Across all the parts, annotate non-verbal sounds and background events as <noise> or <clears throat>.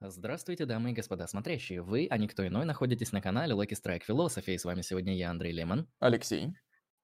Здравствуйте, дамы и господа смотрящие. Вы, а никто иной, находитесь на канале Lucky Strike Philosophy. И с вами сегодня я, Андрей Лемон. Алексей.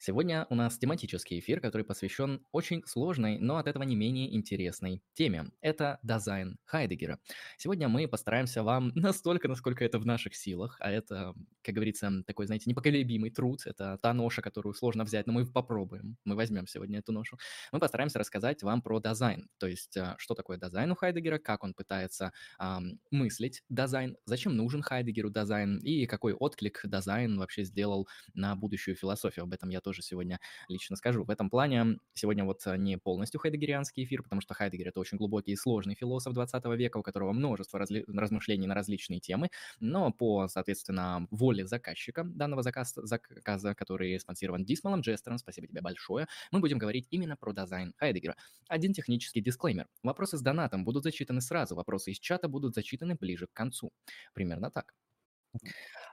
Сегодня у нас тематический эфир, который посвящен очень сложной, но от этого не менее интересной теме. Это дизайн Хайдегера. Сегодня мы постараемся вам <laughs> настолько, насколько это в наших силах, а это, как говорится, такой, знаете, непоколебимый труд, это та ноша, которую сложно взять, но мы попробуем, мы возьмем сегодня эту ношу. Мы постараемся рассказать вам про дизайн, то есть а, что такое дизайн у Хайдегера, как он пытается эм, мыслить Dasein, зачем нужен Хайдегеру Dasein и какой отклик Dasein вообще сделал на будущую философию. Об этом я тоже тоже сегодня лично скажу. В этом плане сегодня вот э, не полностью хайдегерианский эфир, потому что Хайдегер — это очень глубокий и сложный философ 20 века, у которого множество разли- размышлений на различные темы, но по, соответственно, воле заказчика данного заказа, заказа который спонсирован Дисмалом Джестером, спасибо тебе большое, мы будем говорить именно про Dasein Хайдегера. Один технический дисклеймер. Вопросы с донатом будут зачитаны сразу, вопросы из чата будут зачитаны ближе к концу. Примерно так.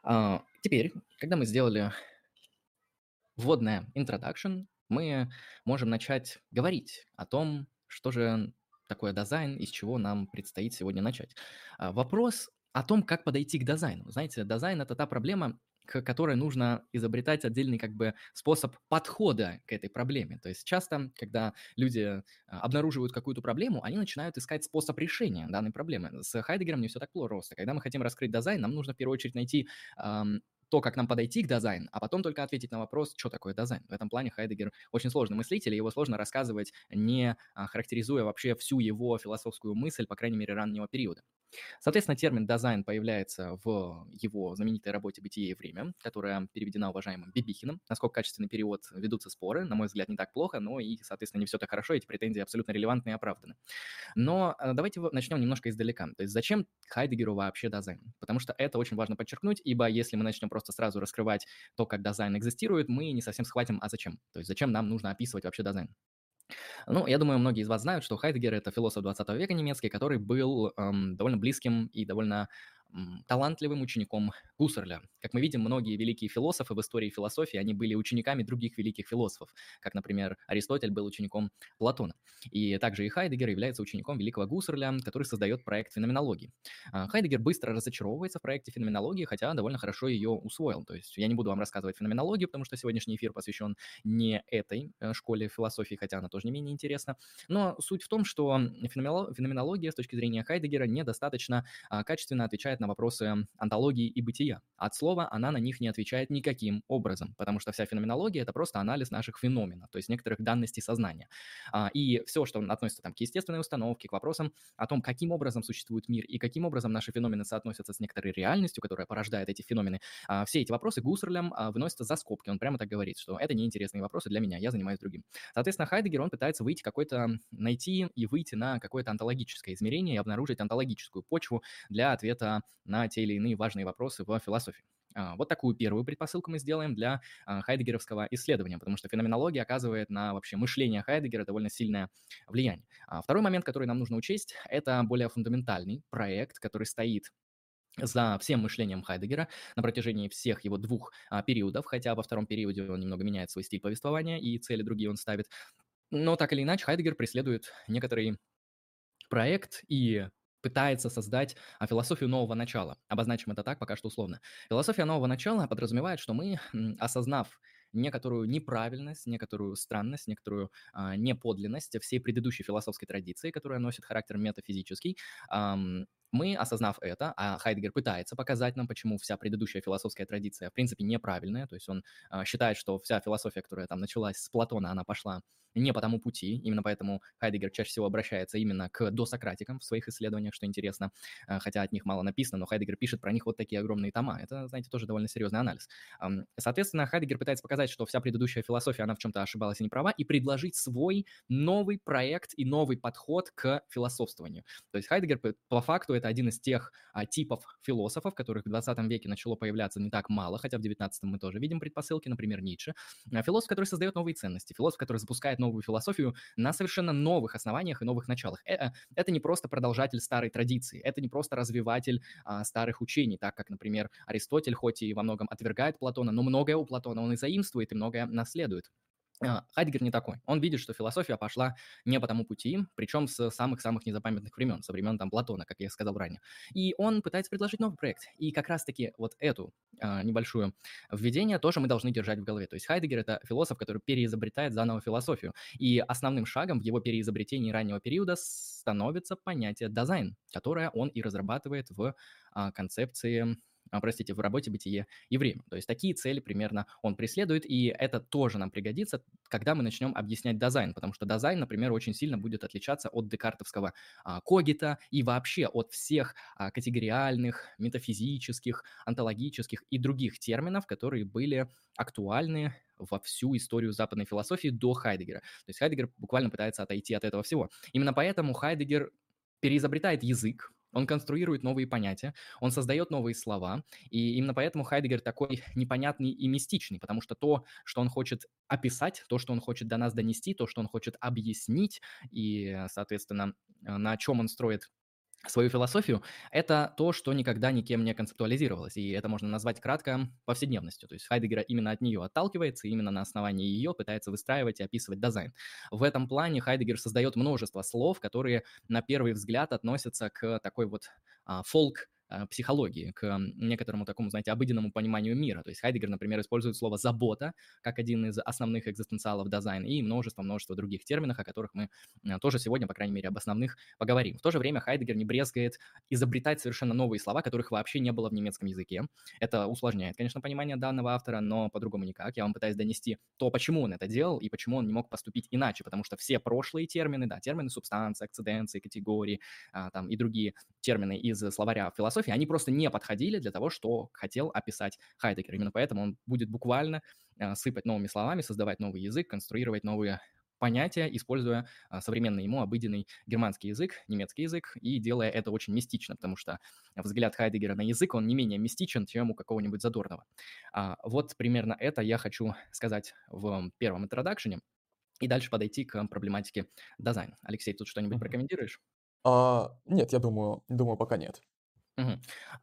А, теперь, когда мы сделали вводная introduction, мы можем начать говорить о том, что же такое дизайн, из чего нам предстоит сегодня начать. А, вопрос о том, как подойти к дизайну. Знаете, дизайн – это та проблема, к которой нужно изобретать отдельный как бы способ подхода к этой проблеме. То есть часто, когда люди а, обнаруживают какую-то проблему, они начинают искать способ решения данной проблемы. С Хайдегером не все так просто. Когда мы хотим раскрыть дизайн, нам нужно в первую очередь найти эм, то, как нам подойти к дизайну, а потом только ответить на вопрос, что такое дизайн. В этом плане Хайдегер очень сложный мыслитель, и его сложно рассказывать, не а, характеризуя вообще всю его философскую мысль, по крайней мере, раннего периода. Соответственно, термин «дизайн» появляется в его знаменитой работе «Бытие и время», которая переведена уважаемым Бибихиным. Насколько качественный перевод, ведутся споры. На мой взгляд, не так плохо, но и, соответственно, не все так хорошо, эти претензии абсолютно релевантны и оправданы. Но э, давайте начнем немножко издалека. То есть зачем Хайдегеру вообще дизайн? Потому что это очень важно подчеркнуть, ибо если мы начнем просто сразу раскрывать то, как дизайн экзистирует, мы не совсем схватим, а зачем? То есть зачем нам нужно описывать вообще дизайн? Ну, я думаю, многие из вас знают, что Хайдегер– это философ 20 века немецкий, который был эм, довольно близким и довольно талантливым учеником Гуссерля. Как мы видим, многие великие философы в истории философии, они были учениками других великих философов, как, например, Аристотель был учеником Платона. И также и Хайдегер является учеником великого Гуссерля, который создает проект феноменологии. А, Хайдегер быстро разочаровывается в проекте феноменологии, хотя довольно хорошо ее усвоил. То есть я не буду вам рассказывать феноменологию, потому что сегодняшний эфир посвящен не этой э, школе философии, хотя она тоже не менее интересна. Но суть в том, что феноменология с точки зрения Хайдегера недостаточно а, качественно отвечает отвечает на вопросы антологии и бытия. От слова она на них не отвечает никаким образом, потому что вся феноменология – это просто анализ наших феноменов, то есть некоторых данностей сознания. А, и все, что относится там, к естественной установке, к вопросам о том, каким образом существует мир и каким образом наши феномены соотносятся с некоторой реальностью, которая порождает эти феномены, а, все эти вопросы Гуссерлем а, выносятся за скобки. Он прямо так говорит, что это неинтересные вопросы для меня, я занимаюсь другим. Соответственно, Хайдегер, он пытается выйти какой-то, найти и выйти на какое-то онтологическое измерение и обнаружить онтологическую почву для ответа на те или иные важные вопросы в философии. А, вот такую первую предпосылку мы сделаем для а, хайдегеровского исследования, потому что феноменология оказывает на вообще мышление Хайдегера довольно сильное влияние. А второй момент, который нам нужно учесть, это более фундаментальный проект, который стоит за всем мышлением Хайдегера на протяжении всех его двух периодов, хотя во втором периоде он немного меняет свой стиль повествования и цели другие он ставит. Но так или иначе Хайдегер преследует некоторый проект и пытается создать а, философию нового начала. Обозначим это так пока что условно. Философия нового начала подразумевает, что мы, осознав некоторую неправильность, некоторую странность, некоторую а, неподлинность всей предыдущей философской традиции, которая носит характер метафизический, ам, мы, осознав это, а Хайдгер пытается показать нам, почему вся предыдущая философская традиция, в принципе, неправильная, то есть он э, считает, что вся философия, которая там началась с Платона, она пошла не по тому пути, именно поэтому Хайдегер чаще всего обращается именно к досократикам в своих исследованиях, что интересно, э, хотя от них мало написано, но Хайдегер пишет про них вот такие огромные тома. Это, знаете, тоже довольно серьезный анализ. Эм, соответственно, Хайдегер пытается показать, что вся предыдущая философия, она в чем-то ошибалась и не права, и предложить свой новый проект и новый подход к философствованию. То есть Хайдегер по факту это один из тех а, типов философов, которых в 20 веке начало появляться не так мало, хотя в 19 мы тоже видим предпосылки, например, Ницше. А, философ, который создает новые ценности, философ, который запускает новую философию на совершенно новых основаниях и новых началах. Это, это не просто продолжатель старой традиции, это не просто развиватель а, старых учений, так как, например, Аристотель, хоть и во многом отвергает Платона, но многое у Платона он и заимствует, и многое наследует. А, Хайдеггер не такой. Он видит, что философия пошла не по тому пути, причем с самых-самых незапамятных времен, со времен там Платона, как я сказал ранее. И он пытается предложить новый проект. И как раз-таки вот эту а, небольшую введение тоже мы должны держать в голове. То есть Хайдеггер — это философ, который переизобретает заново философию. И основным шагом в его переизобретении раннего периода становится понятие Dasein, которое он и разрабатывает в а, концепции а, простите, в работе, бытие и время. То есть такие цели примерно он преследует, и это тоже нам пригодится, когда мы начнем объяснять Dasein, потому что Dasein, например, очень сильно будет отличаться от декартовского а, когита и вообще от всех а, категориальных, метафизических, онтологических и других терминов, которые были актуальны во всю историю западной философии до Хайдегера. То есть Хайдегер буквально пытается отойти от этого всего. Именно поэтому Хайдегер переизобретает язык, он конструирует новые понятия, он создает новые слова, и именно поэтому Хайдегер такой непонятный и мистичный, потому что то, что он хочет описать, то, что он хочет до нас донести, то, что он хочет объяснить, и, соответственно, на чем он строит свою философию, это то, что никогда никем не концептуализировалось, и это можно назвать кратко повседневностью. То есть Хайдегер именно от нее отталкивается, именно на основании ее пытается выстраивать и описывать дизайн. В этом плане Хайдегер создает множество слов, которые на первый взгляд относятся к такой вот а, психологии, к некоторому такому, знаете, обыденному пониманию мира. То есть Хайдегер, например, использует слово «забота» как один из основных экзистенциалов дизайна и множество-множество других терминов, о которых мы а, тоже сегодня, по крайней мере, об основных поговорим. В то же время Хайдегер не брезгает изобретать совершенно новые слова, которых вообще не было в немецком языке. Это усложняет, конечно, понимание данного автора, но по-другому никак. Я вам пытаюсь донести то, почему он это делал и почему он не мог поступить иначе, потому что все прошлые термины, да, термины субстанции, акциденции, категории а, там, и другие термины из словаря философии, философии, они просто не подходили для того, что хотел описать Хайдегер. Именно поэтому он будет буквально э, сыпать новыми словами, создавать новый язык, конструировать новые понятия, используя а, современный ему обыденный германский язык, немецкий язык, и делая это очень мистично, потому что взгляд Хайдегера на язык, он не менее мистичен, чем у какого-нибудь Задорнова. А, вот примерно это я хочу сказать в первом интродакшене, и дальше подойти к проблематике дизайна. Алексей, тут что-нибудь прокомментируешь? А, нет, я думаю, думаю, пока нет.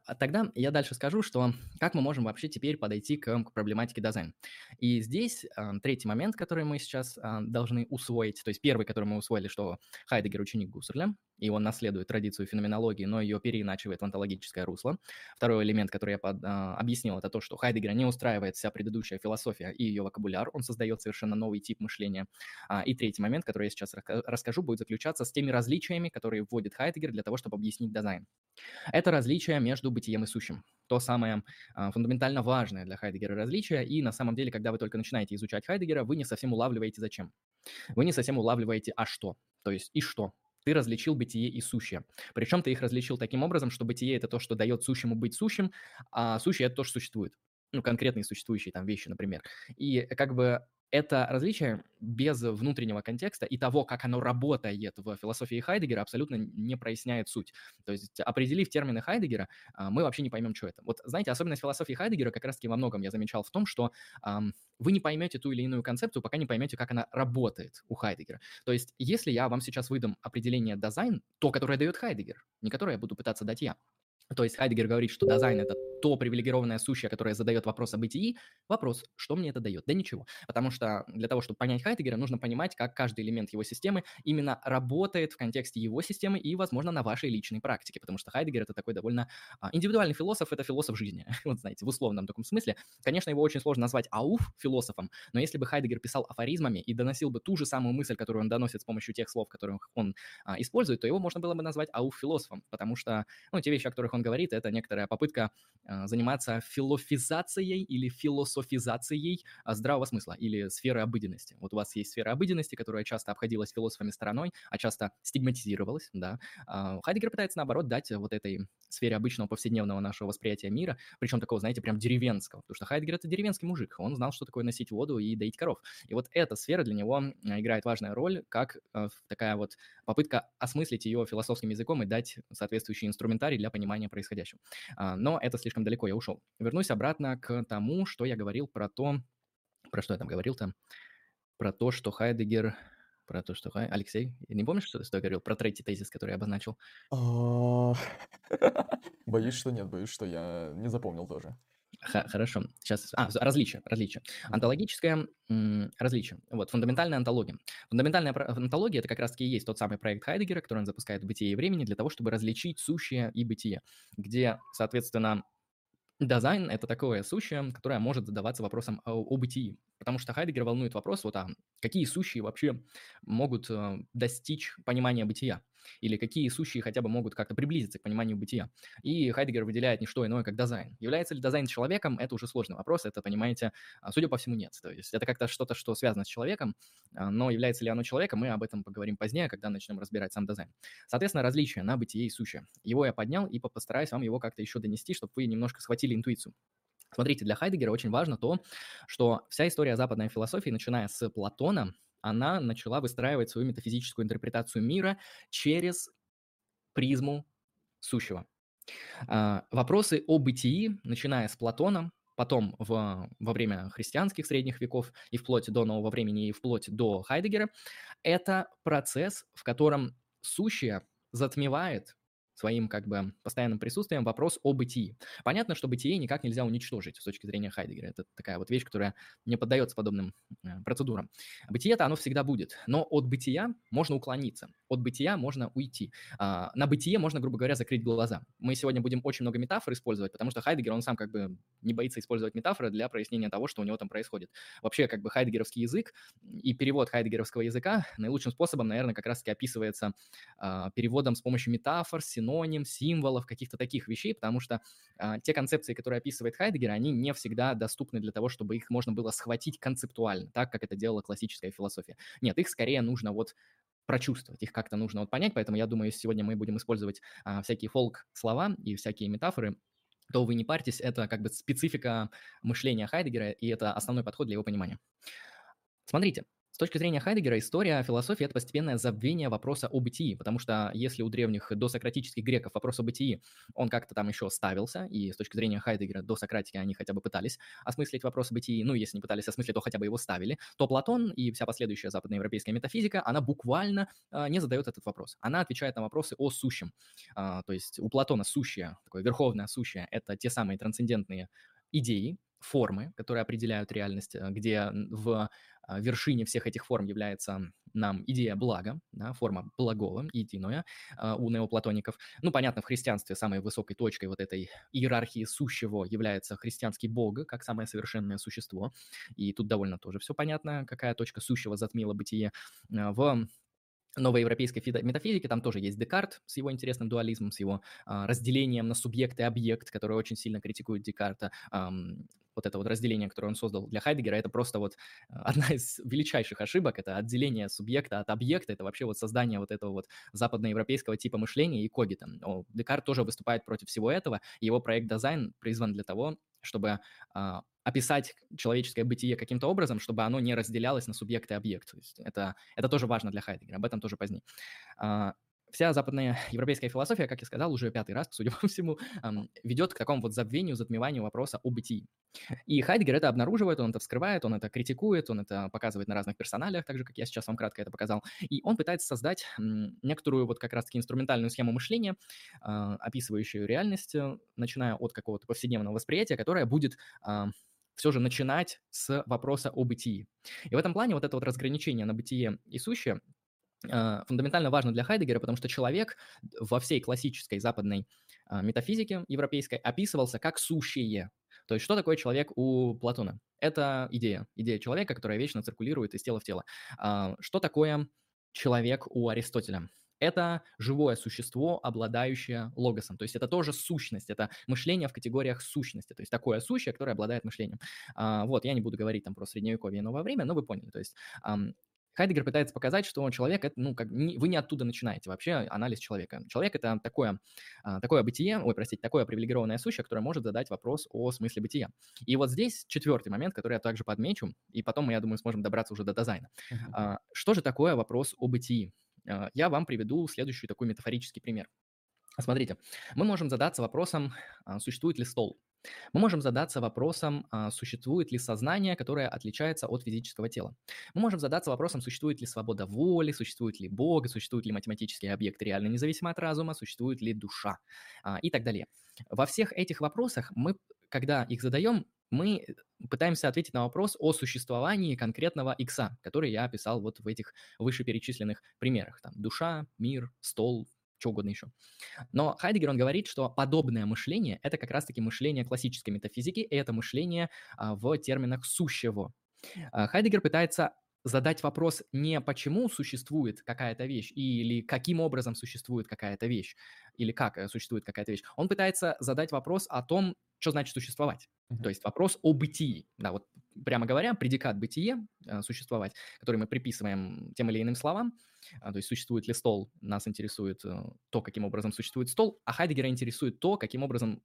А тогда я дальше скажу, что как мы можем вообще теперь подойти к, к проблематике дизайна. И здесь а, третий момент, который мы сейчас а, должны усвоить, то есть первый, который мы усвоили, что Хайдегер ученик Гуссерля, и он наследует традицию феноменологии, но ее переиначивает в онтологическое русло. Второй элемент, который я под, а, объяснил, это то, что Хайдегера не устраивает вся предыдущая философия и ее вокабуляр, он создает совершенно новый тип мышления. А, и третий момент, который я сейчас расскажу, будет заключаться с теми различиями, которые вводит Хайдегер для того, чтобы объяснить дизайн. Это различие между бытием и сущим. То самое а, фундаментально важное для Хайдегера различие, и на самом деле, когда вы только начинаете изучать Хайдегера, вы не совсем улавливаете зачем. Вы не совсем улавливаете а что, то есть и что ты различил бытие и сущее. Причем ты их различил таким образом, что бытие – это то, что дает сущему быть сущим, а сущее – это то, что существует. Ну, конкретные существующие там вещи, например. И как бы это различие без внутреннего контекста и того, как оно работает в философии Хайдегера, абсолютно не проясняет суть. То есть, определив термины Хайдегера, а, мы вообще не поймем, что это. Вот, знаете, особенность философии Хайдегера как раз-таки во многом я замечал в том, что эм, вы не поймете ту или иную концепцию, пока не поймете, как она работает у Хайдегера. То есть, если я вам сейчас выдам определение дизайн, то, которое дает Хайдегер, не которое я буду пытаться дать я, то есть Хайдегер говорит, что дизайн – это то привилегированное сущее, которое задает вопрос о бытии. Вопрос, что мне это дает? Да ничего. Потому что для того, чтобы понять Хайдегера, нужно понимать, как каждый элемент его системы именно работает в контексте его системы и, возможно, на вашей личной практике. Потому что Хайдегер – это такой довольно а, индивидуальный философ, это философ жизни. <laughs> вот знаете, в условном таком смысле. Конечно, его очень сложно назвать ауф философом, но если бы Хайдегер писал афоризмами и доносил бы ту же самую мысль, которую он доносит с помощью тех слов, которые он а, использует, то его можно было бы назвать ауф философом, потому что, ну, те вещи, о которых он говорит, это некоторая попытка а, заниматься филофизацией или философизацией а, здравого смысла или сферы обыденности. Вот у вас есть сфера обыденности, которая часто обходилась философами стороной, а часто стигматизировалась, да. А, Хайдегер пытается, наоборот, дать вот этой сфере обычного повседневного нашего восприятия мира, причем такого, знаете, прям деревенского, потому что Хайдегер — это деревенский мужик, он знал, что такое носить воду и доить коров. И вот эта сфера для него играет важную роль, как такая вот попытка осмыслить ее философским языком и дать соответствующий инструментарий для понимания происходящего. Но это слишком далеко, я ушел. Вернусь обратно к тому, что я говорил про то, про что я там говорил там, про то, что Хайдегер, про то, что. Алексей, не помнишь, что, что я говорил про третий тезис, который я обозначил? <laughs> Боюсь, что нет, боюсь, что я не запомнил тоже. Хорошо. Сейчас. А, различие. Различие. Онтологическое различие. Вот, фундаментальная онтология. Фундаментальная онтология – это как раз-таки и есть тот самый проект Хайдегера, который он запускает в бытие и времени для того, чтобы различить сущее и бытие, где, соответственно, Дизайн — это такое сущее, которое может задаваться вопросом о, о бытии, потому что Хайдегер волнует вопрос, вот, а какие сущие вообще могут э, достичь понимания бытия, или какие сущие хотя бы могут как-то приблизиться к пониманию бытия. И Хайдегер выделяет не что иное, как дизайн. Является ли дизайн человеком, это уже сложный вопрос, это, понимаете, а, судя по всему, нет. То есть это как-то что-то, что связано с человеком, а, но является ли оно человеком, мы об этом поговорим позднее, когда начнем разбирать сам дизайн. Соответственно, различие на бытие и сущее. Его я поднял и постараюсь вам его как-то еще донести, чтобы вы немножко схватили интуицию. Смотрите, для Хайдегера очень важно то, что вся история западной философии, начиная с Платона, она начала выстраивать свою метафизическую интерпретацию мира через призму сущего. А, вопросы о бытии, начиная с Платона, потом в, во время христианских средних веков и вплоть до нового времени и вплоть до Хайдегера, это процесс, в котором сущее затмевает своим как бы постоянным присутствием вопрос о бытии. Понятно, что бытие никак нельзя уничтожить с точки зрения Хайдегера. Это такая вот вещь, которая не поддается подобным э, процедурам. Бытие-то оно всегда будет, но от бытия можно уклониться, от бытия можно уйти. А, на бытие можно, грубо говоря, закрыть глаза. Мы сегодня будем очень много метафор использовать, потому что Хайдегер, он сам как бы не боится использовать метафоры для прояснения того, что у него там происходит. Вообще, как бы хайдегеровский язык и перевод хайдегеровского языка наилучшим способом, наверное, как раз-таки описывается а, переводом с помощью метафор, синоним, символов, каких-то таких вещей, потому что а, те концепции, которые описывает Хайдегер, они не всегда доступны для того, чтобы их можно было схватить концептуально, так как это делала классическая философия. Нет, их скорее нужно вот прочувствовать, их как-то нужно вот понять, поэтому я думаю, если сегодня мы будем использовать а, всякие фолк-слова и всякие метафоры, то вы не парьтесь, это как бы специфика мышления Хайдегера, и это основной подход для его понимания. Смотрите, с точки зрения Хайдегера, история философии – это постепенное забвение вопроса о бытии, потому что если у древних досократических греков вопрос о бытии, он как-то там еще ставился, и с точки зрения Хайдегера до Сократики они хотя бы пытались осмыслить вопрос о бытии, ну, если не пытались осмыслить, то хотя бы его ставили, то Платон и вся последующая западноевропейская метафизика, она буквально э, не задает этот вопрос. Она отвечает на вопросы о сущем. Э, то есть у Платона сущее, такое верховное сущее – это те самые трансцендентные идеи, формы, которые определяют реальность, э, где в вершине всех этих форм является нам идея блага, да, форма благого, единое а, у неоплатоников. Ну, понятно, в христианстве самой высокой точкой вот этой иерархии сущего является христианский бог, как самое совершенное существо. И тут довольно тоже все понятно, какая точка сущего затмила бытие. А, в новой европейской метафизике, там тоже есть Декарт с его интересным дуализмом, с его а, разделением на субъект и объект, который очень сильно критикует Декарта. Ам, вот это вот разделение, которое он создал для Хайдегера, это просто вот а, <laughs> одна из величайших ошибок, это отделение субъекта от объекта, это вообще вот создание вот этого вот западноевропейского типа мышления и когита. Декарт тоже выступает против всего этого, его проект «Дизайн» призван для того, чтобы а, описать человеческое бытие каким-то образом, чтобы оно не разделялось на субъект и объект. То есть это, это тоже важно для Хайдегера, об этом тоже позднее. А, вся западная <laughs> европейская философия, как я сказал, уже пятый раз, судя <laughs> по всему, ведет к такому вот забвению, затмеванию вопроса о бытии. И Хайдгер это обнаруживает, он это вскрывает, он это критикует, он это показывает на разных персоналях, так же, как я сейчас вам кратко это показал. И он пытается создать некоторую вот как раз-таки инструментальную схему мышления, а, описывающую реальность, э, начиная от какого-то повседневного восприятия, которая будет а, все же начинать с вопроса о бытии. И в этом плане вот это вот разграничение на бытие и сущее фундаментально важно для Хайдегера, потому что человек во всей классической западной а, метафизике европейской описывался как сущее. То есть что такое человек у Платона? Это идея, идея человека, которая вечно циркулирует из тела в тело. А, что такое человек у Аристотеля? Это живое существо, обладающее логосом. То есть это тоже сущность, это мышление в категориях сущности. То есть такое сущее, которое обладает мышлением. Вот, я не буду говорить там про средневековье и новое время, но вы поняли. То есть Хайдегер пытается показать, что человек, это, ну, как, не, вы не оттуда начинаете вообще анализ человека. Человек – это такое, а, такое бытие, ой, простите, такое привилегированное сущее, которое может задать вопрос о смысле бытия. И вот здесь четвертый момент, который я также подмечу, и потом мы, я думаю, сможем добраться уже до дизайна. Uh-huh. Что же такое вопрос о бытии? А, я вам приведу следующий такой метафорический пример. Смотрите, мы можем задаться вопросом, а, существует ли стол. Мы можем задаться вопросом, а, существует ли сознание, которое отличается от физического тела. Мы можем задаться вопросом, существует ли свобода воли, существует ли Бог, существует ли математический объект реально независимо от разума, существует ли душа а, и так далее. Во всех этих вопросах мы когда их задаем, мы пытаемся ответить на вопрос о существовании конкретного икса, который я описал вот в этих вышеперечисленных примерах. Там душа, мир, стол, что угодно еще. Но Хайдегер, он говорит, что подобное мышление – это как раз-таки мышление классической метафизики, и это мышление а, в терминах сущего. А, Хайдегер пытается задать вопрос не почему существует какая-то вещь или каким образом существует какая-то вещь или как э, существует какая-то вещь. Он пытается задать вопрос о том, что значит существовать. Mm-hmm. То есть вопрос о бытии. Да, вот прямо говоря, предикат бытие, э, существовать, который мы приписываем тем или иным словам, а, то есть существует ли стол, нас интересует э, то, каким образом существует стол, а Хайдегера интересует то, каким образом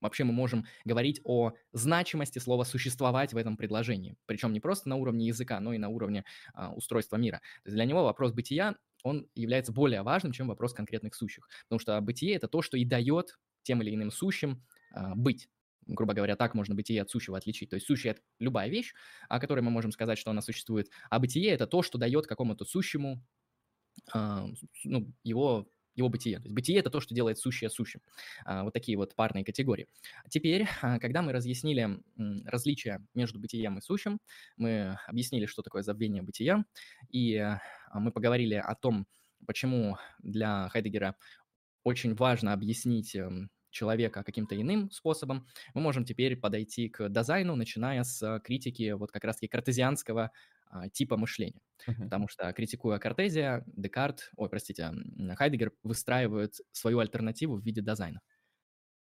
вообще мы можем говорить о значимости слова «существовать» в этом предложении. Причем не просто на уровне языка, но и на уровне а, устройства мира. То есть для него вопрос бытия, он является более важным, чем вопрос конкретных сущих. Потому что бытие – это то, что и дает тем или иным сущим быть грубо говоря, так можно бытие от сущего отличить. То есть сущее – это любая вещь, о которой мы можем сказать, что она существует, а бытие – это то, что дает какому-то сущему э, ну, его его бытие. То есть бытие – это то, что делает сущее сущим. А, вот такие вот парные категории. Теперь, а, когда мы разъяснили различия между бытием и сущим, мы объяснили, что такое забвение бытия, и а, мы поговорили о том, почему для Хайдегера очень важно объяснить эм, человека каким-то иным способом, мы можем теперь подойти к дизайну, начиная с критики вот как раз-таки картезианского а, типа мышления. Uh-huh. Потому что, критикуя Кортезия, Декарт, ой, простите, Хайдегер выстраивает свою альтернативу в виде дизайна.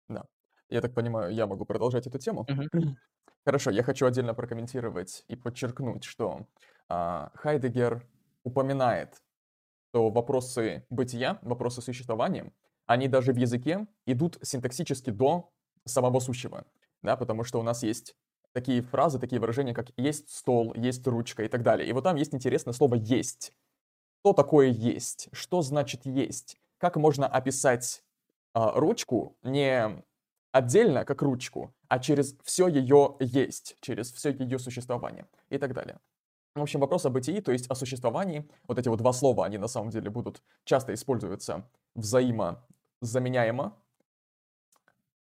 Да. Я так понимаю, я могу продолжать эту тему? Uh-huh. <clears throat> Хорошо, я хочу отдельно прокомментировать и подчеркнуть, что а, Хайдегер упоминает, что вопросы бытия, вопросы существования, они даже в языке идут синтаксически до самого сущего, да, потому что у нас есть такие фразы, такие выражения, как «есть стол», «есть ручка» и так далее. И вот там есть интересное слово «есть». Что такое «есть»? Что значит «есть»? Как можно описать э, ручку не отдельно, как ручку, а через все ее есть, через все ее существование и так далее. В общем, вопрос о бытии, то есть о существовании, вот эти вот два слова, они на самом деле будут часто использоваться взаимозаменяемо.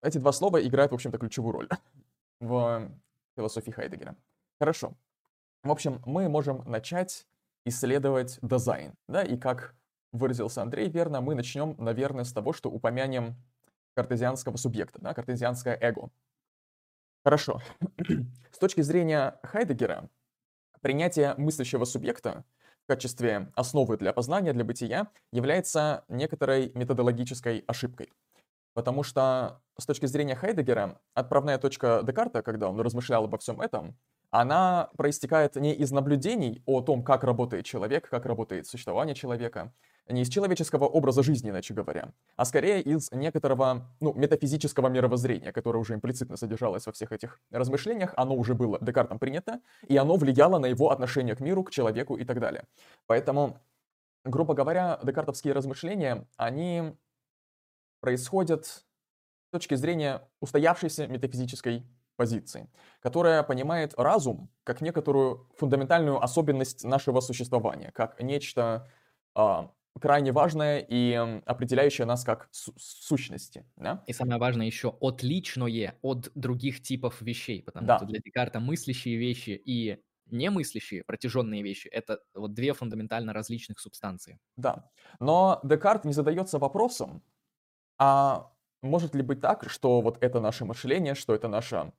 Эти два слова играют, в общем-то, ключевую роль <laughs> в философии Хайдегера. Хорошо. В общем, мы можем начать исследовать дизайн, да, и как выразился Андрей верно, мы начнем, наверное, с того, что упомянем картезианского субъекта, да, картезианское эго. Хорошо. <clears throat> С точки зрения Хайдегера, принятие мыслящего субъекта в качестве основы для познания, для бытия, является некоторой методологической ошибкой. Потому что с точки зрения Хайдегера, отправная точка Декарта, когда он размышлял обо всем этом, она проистекает не из наблюдений о том, как работает человек, как работает существование человека, не из человеческого образа жизни, иначе говоря, а скорее из некоторого ну, метафизического мировоззрения, которое уже имплицитно содержалось во всех этих размышлениях, оно уже было Декартом принято, и оно влияло на его отношение к миру, к человеку и так далее. Поэтому, грубо говоря, декартовские размышления, они происходят с точки зрения устоявшейся метафизической позиции, которая понимает разум как некоторую фундаментальную особенность нашего существования, как нечто э, крайне важное и определяющее нас как су- сущности. Да? И самое важное еще отличное от других типов вещей, потому да. что для Декарта мыслящие вещи и немыслящие, протяженные вещи, это вот две фундаментально различных субстанции. Да, но Декарт не задается вопросом, а может ли быть так, что вот это наше мышление, что это наша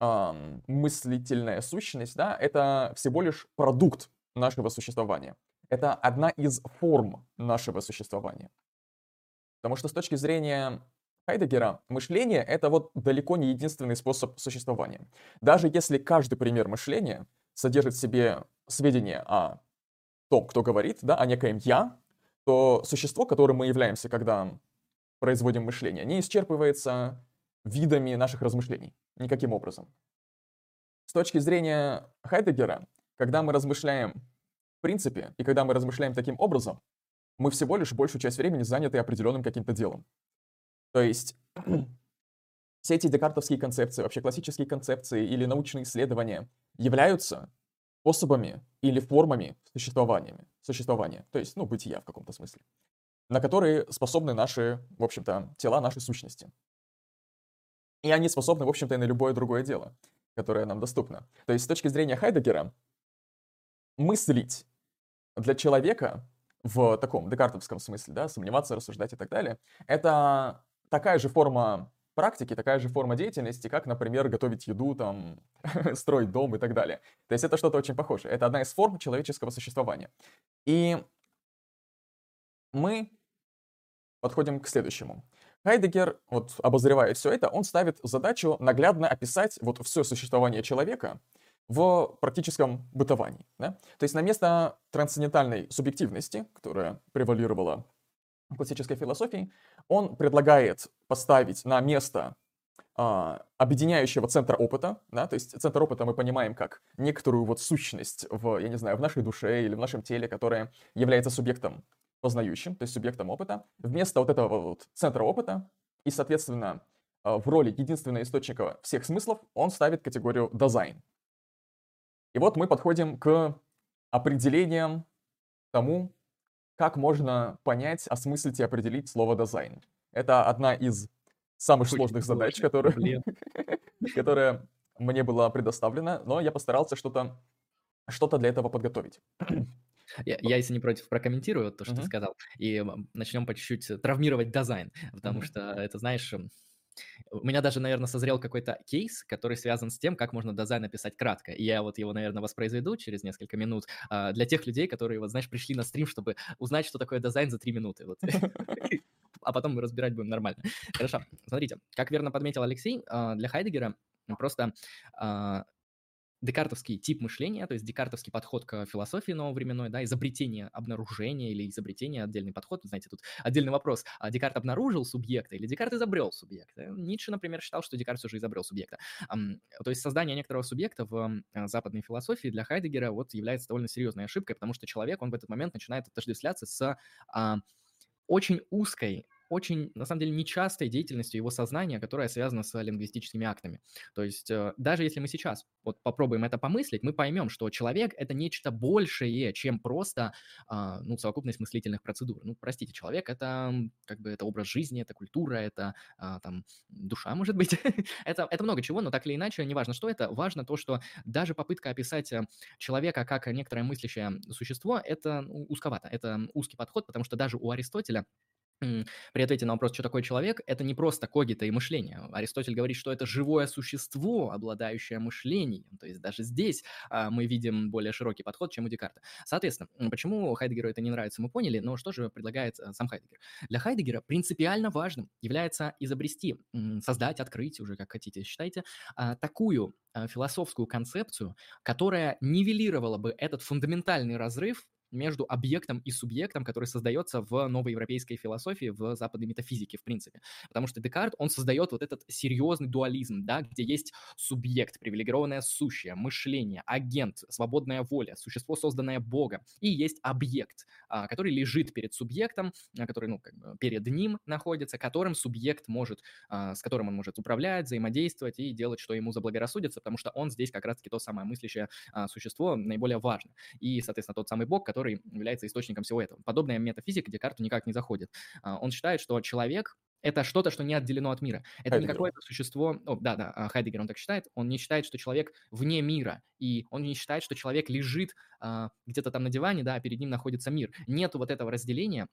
э, мыслительная сущность, да, это всего лишь продукт нашего существования. Это одна из форм нашего существования. Потому что с точки зрения Хайдегера, мышление — это вот далеко не единственный способ существования. Даже если каждый пример мышления содержит в себе сведения о том, кто говорит, да, о некоем «я», то существо, которым мы являемся, когда производим мышление, не исчерпывается видами наших размышлений никаким образом. С точки зрения Хайдегера, когда мы размышляем в принципе, и когда мы размышляем таким образом, мы всего лишь большую часть времени заняты определенным каким-то делом. То есть <clears throat> все эти декартовские концепции, вообще классические концепции или научные исследования являются способами или формами существования, существования, то есть, ну, бытия в каком-то смысле на которые способны наши, в общем-то, тела нашей сущности. И они способны, в общем-то, и на любое другое дело, которое нам доступно. То есть с точки зрения Хайдегера, мыслить для человека в таком декартовском смысле, да, сомневаться, рассуждать и так далее, это такая же форма практики, такая же форма деятельности, как, например, готовить еду, там, <laughs> строить дом и так далее. То есть это что-то очень похожее. Это одна из форм человеческого существования. И мы подходим к следующему. Хайдегер, вот обозревая все это, он ставит задачу наглядно описать вот все существование человека в практическом бытовании. Да? То есть на место трансцендентальной субъективности, которая превалировала в классической философии, он предлагает поставить на место а, объединяющего центра опыта, да, то есть центр опыта мы понимаем как некоторую вот сущность в, я не знаю, в нашей душе или в нашем теле, которая является субъектом познающим, то есть субъектом опыта, вместо вот этого вот центра опыта и, соответственно, а, в роли единственного источника всех смыслов он ставит категорию дизайн. И вот мы подходим к определениям тому, как можно понять, осмыслить и определить слово дизайн. Это одна из самых Очень сложных задач, которые, <laughs> которая мне была предоставлена, но я постарался что-то что для этого подготовить. Я, я, если не против, прокомментирую то, что uh-huh. ты сказал, и начнем по чуть-чуть травмировать Dasein, потому uh-huh. что это, знаешь, у меня даже, наверное, созрел какой-то кейс, который связан с тем, как можно Dasein написать кратко. И я вот его, наверное, воспроизведу через несколько минут а, для тех людей, которые, вот, знаешь, пришли на стрим, чтобы узнать, что такое Dasein за три минуты. Вот. <laughs> <laughs> А потом мы разбирать будем нормально. Хорошо, смотрите, как верно подметил Алексей, а, для Хайдегера просто а, декартовский тип мышления, то есть декартовский подход к философии нововременной, да, изобретение обнаружения или изобретение, отдельный подход, знаете, тут отдельный вопрос, а Декарт обнаружил субъекта или Декарт изобрел субъекта? Ницше, например, считал, что Декарт все же изобрел субъекта. То есть создание некоторого субъекта в а, западной философии для Хайдегера вот является довольно серьезной ошибкой, потому что человек, он в этот момент начинает отождествляться с а, очень узкой очень, на самом деле, нечастой деятельностью его сознания, которая связана с лингвистическими актами. То есть э, даже если мы сейчас вот попробуем это помыслить, мы поймем, что человек — это нечто большее, чем просто а, ну, совокупность мыслительных процедур. Ну, простите, человек — это как бы это образ жизни, это культура, это а, там душа, может быть. <laughs> это, это много чего, но так или иначе, неважно, что это, важно то, что даже попытка описать э, человека как некоторое мыслящее существо — это ну, узковато, это узкий подход, потому что даже у Аристотеля при ответе на вопрос, что такое человек, это не просто когита и мышление. Аристотель говорит, что это живое существо, обладающее мышлением. То есть даже здесь а, мы видим более широкий подход, чем у Декарта. Соответственно, почему Хайдегеру это не нравится, мы поняли, но что же предлагает а, сам Хайдегер? Для Хайдегера принципиально важным является изобрести, создать, открыть, уже как хотите считайте, а, такую а, философскую концепцию, которая нивелировала бы этот фундаментальный разрыв между объектом и субъектом, который создается в новой европейской философии, в западной метафизике, в принципе. Потому что Декарт, он создает вот этот серьезный дуализм, да, где есть субъект, привилегированное сущее, мышление, агент, свободная воля, существо, созданное Богом, и есть объект, а, который лежит перед субъектом, а, который, ну, как бы перед ним находится, которым субъект может, а, с которым он может управлять, взаимодействовать и делать, что ему заблагорассудится, потому что он здесь как раз-таки то самое мыслящее существо наиболее важно. И, соответственно, тот самый Бог, который который является источником всего этого. Подобная метафизика Декарту никак не заходит. А, он считает, что человек это что-то, что не отделено от мира. Это Хайдегер. не какое-то существо... О, да, да, Хайдегер, он так считает. Он не считает, что человек вне мира. И он не считает, что человек лежит а, где-то там на диване, да, а перед ним находится мир. Нету вот этого разделения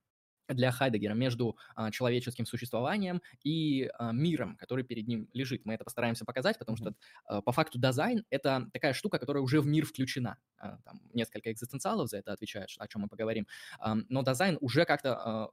для Хайдегера между а, человеческим существованием и а, миром, который перед ним лежит. Мы это постараемся показать, потому что а, по факту дизайн — это такая штука, которая уже в мир включена. А, там несколько экзистенциалов за это отвечают, о чем мы поговорим. А, но дизайн уже как-то... А,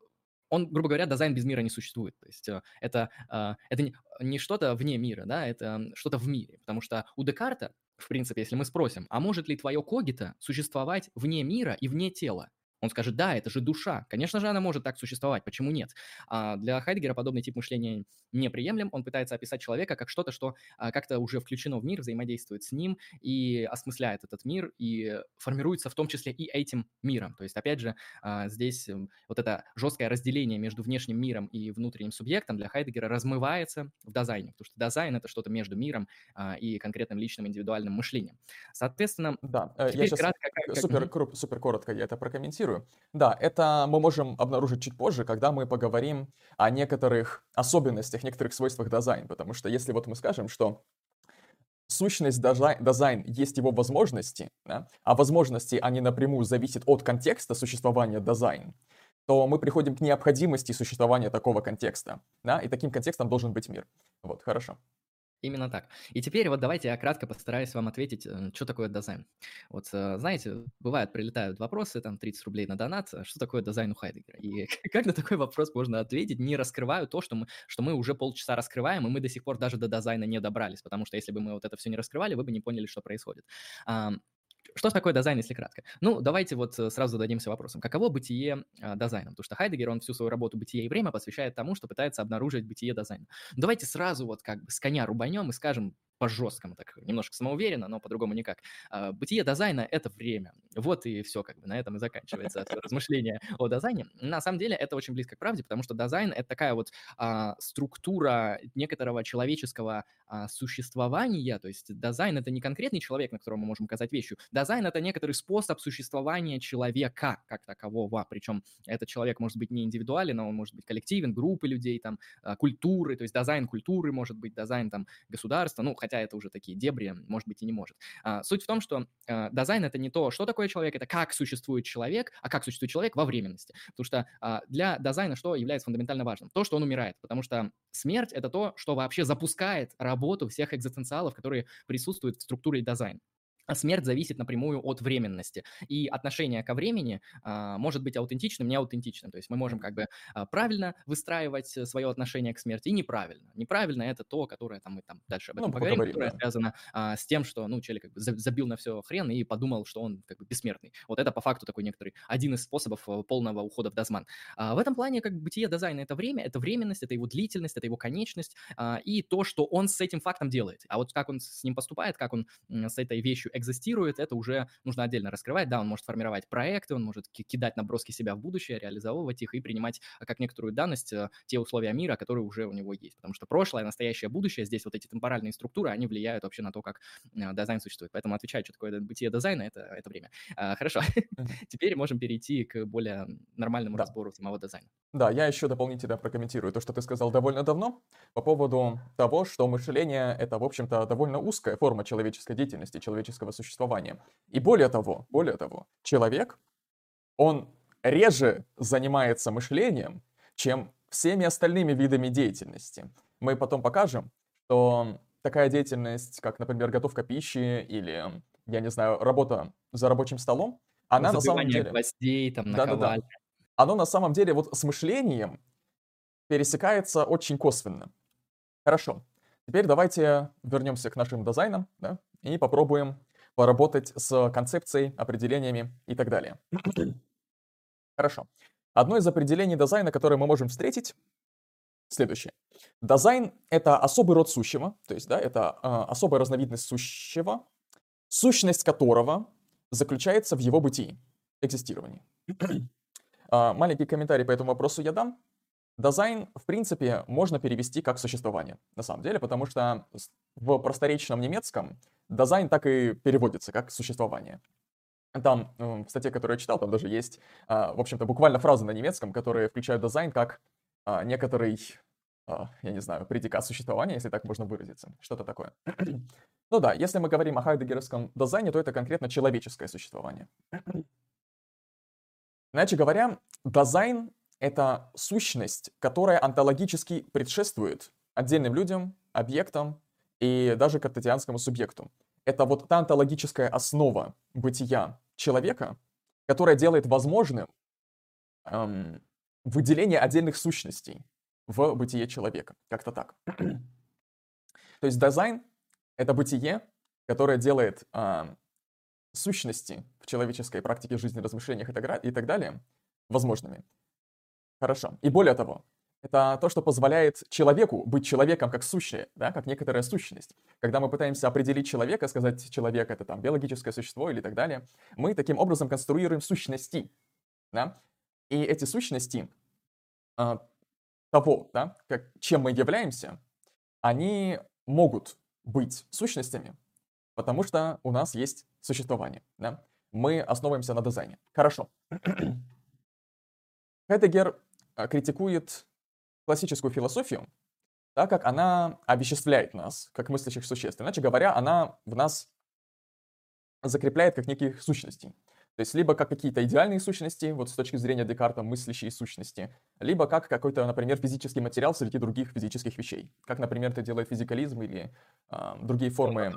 он, грубо говоря, дизайн без мира не существует. То есть э, это, а, это не, не что-то вне мира, да, это что-то в мире. Потому что у Декарта, в принципе, если мы спросим, а может ли твое когито существовать вне мира и вне тела? Он скажет, да, это же душа. Конечно же, она может так существовать, почему нет? А для Хайдгера подобный тип мышления неприемлем. Он пытается описать человека как что-то, что а, как-то уже включено в мир, взаимодействует с ним и осмысляет этот мир и формируется в том числе и этим миром. То есть, опять же, а, здесь вот это жесткое разделение между внешним миром и внутренним субъектом для Хайдгера размывается в дизайне, потому что дизайн — это что-то между миром а, и конкретным личным индивидуальным мышлением. Соответственно, да, э, я сейчас кратко, как, супер, как... супер коротко я это прокомментирую прокомментирую. Да, это мы можем обнаружить чуть позже, когда мы поговорим о некоторых особенностях, некоторых свойствах дизайн. Потому что если вот мы скажем, что сущность дизайн есть его возможности, да, а возможности, они напрямую зависят от контекста существования дизайн, то мы приходим к необходимости существования такого контекста, да, и таким контекстом должен быть мир. Вот, хорошо. Именно так. И теперь вот давайте я кратко постараюсь вам ответить, э, что такое Dasein. Вот э, знаете, бывает, прилетают вопросы, там 30 рублей на донат, э, что такое Dasein у Хайдегера? И <laughs> как на такой вопрос можно ответить, не раскрывая то, что мы, что мы уже полчаса раскрываем, и мы до сих пор даже до Dasein а не добрались, потому что если бы мы вот это все не раскрывали, вы бы не поняли, что происходит. Что такое Dasein, если кратко? Ну, давайте вот э, сразу зададимся вопросом. Каково бытие э, Dasein а? Потому что Хайдегер, он всю свою работу «Бытие и время» посвящает тому, что пытается обнаружить бытие Dasein а. Давайте сразу вот как бы с коня рубанем и скажем, по-жесткому, так немножко самоуверенно, но по-другому никак. А, бытие дазайна — это время. Вот и все, как бы на этом и заканчивается размышление о дазайне. На самом деле это очень близко к правде, потому что дазайн — это такая вот а, структура некоторого человеческого а, существования, то есть дизайн — это не конкретный человек, на котором мы можем указать вещью. Дазайн — это некоторый способ существования человека как такового, причем этот человек может быть не индивидуален, а он может быть коллективен, группы людей, там, а, культуры, то есть дазайн культуры может быть, дазайн там государства, ну, хотя это уже такие дебри, может быть, и не может. А, суть в том, что а, дизайн — это не то, что такое человек, это как существует человек, а как существует человек во временности. Потому что а, для дизайна что является фундаментально важным? То, что он умирает, потому что смерть — это то, что вообще запускает работу всех экзистенциалов, которые присутствуют в структуре дизайна. А смерть зависит напрямую от временности. И отношение ко времени а, может быть аутентичным, неаутентичным. То есть мы можем как бы а, правильно выстраивать свое отношение к смерти и неправильно. Неправильно это то, которое там мы там дальше об этом ну, поговорим, поговорим, которое да. связано а, с тем, что, ну, человек как бы забил на все хрен и подумал, что он как бы бессмертный. Вот это по факту такой некоторый один из способов э, полного ухода в дозман. А, в этом плане как бы бытие дизайна это время, это временность, это его длительность, это его конечность а, и то, что он с этим фактом делает. А вот как он с ним поступает, как он с этой вещью экзистирует, это уже нужно отдельно раскрывать. Да, он может формировать проекты, он может кидать наброски себя в будущее, реализовывать их и принимать а, как некоторую данность э, те условия мира, которые уже у него есть. Потому что прошлое, настоящее, будущее, здесь вот эти темпоральные структуры, они влияют вообще на то, как э, дизайн существует. Поэтому отвечаю, что такое бытие дизайна, это, это время. А, хорошо. <laughs> Теперь можем перейти к более нормальному да. разбору самого дизайна. Да, я еще дополнительно прокомментирую то, что ты сказал довольно давно, по поводу того, что мышление — это, в общем-то, довольно узкая форма человеческой деятельности, человеческого существования существования. И более того, более того, человек, он реже занимается мышлением, чем всеми остальными видами деятельности. Мы потом покажем, что такая деятельность, как, например, готовка пищи или, я не знаю, работа за рабочим столом, она на самом деле... гвоздей, там, да, да, да. Оно на самом деле вот с мышлением пересекается очень косвенно. Хорошо. Теперь давайте вернемся к нашим дизайнам, да, и попробуем поработать с концепцией, определениями и так далее. Хорошо. Одно из определений дизайна, которое мы можем встретить, следующее. Дизайн — это особый род сущего, то есть, да, это э, особая разновидность сущего, сущность которого заключается в его бытии, экзистировании. э, маленький комментарий по этому вопросу я дам. Дизайн, в принципе, можно перевести как существование, на самом деле, потому что в просторечном немецком дизайн так и переводится как существование. Там, в статье, которую я читал, там даже есть, а, в общем-то, буквально фразы на немецком, которые включают дизайн как а, некоторый, а, я не знаю, предикат существования, если так можно выразиться. Что-то такое. <clears throat> ну да, если мы говорим о хайдегеровском дизайне, то это конкретно человеческое существование. Иначе говоря, дизайн это сущность, которая онтологически предшествует отдельным людям, объектам и даже картезианскому субъекту. Это вот та онтологическая основа бытия человека, которая делает возможным эм, выделение отдельных сущностей в бытие человека. Как-то так. <clears throat> То есть дизайн — это бытие, которое делает э, сущности в человеческой практике жизни, размышлениях и так далее возможными. Хорошо. И более того, это то, что позволяет человеку быть человеком как сущее, да, как некоторая сущность. Когда мы пытаемся определить человека, сказать, человек это там биологическое существо или так далее, мы таким образом конструируем сущности, да, и эти сущности э, того, да, как, чем мы являемся, они могут быть сущностями, потому что у нас есть существование, да. мы основываемся на дизайне. Хорошо. Хайдегер а, критикует классическую философию, так как она овеществляет нас, как мыслящих существ. Иначе говоря, она в нас закрепляет как неких сущностей. То есть либо как какие-то идеальные сущности, вот с точки зрения Декарта, мыслящие сущности, либо как какой-то, например, физический материал среди других физических вещей. Как, например, это делает физикализм или э, другие формы...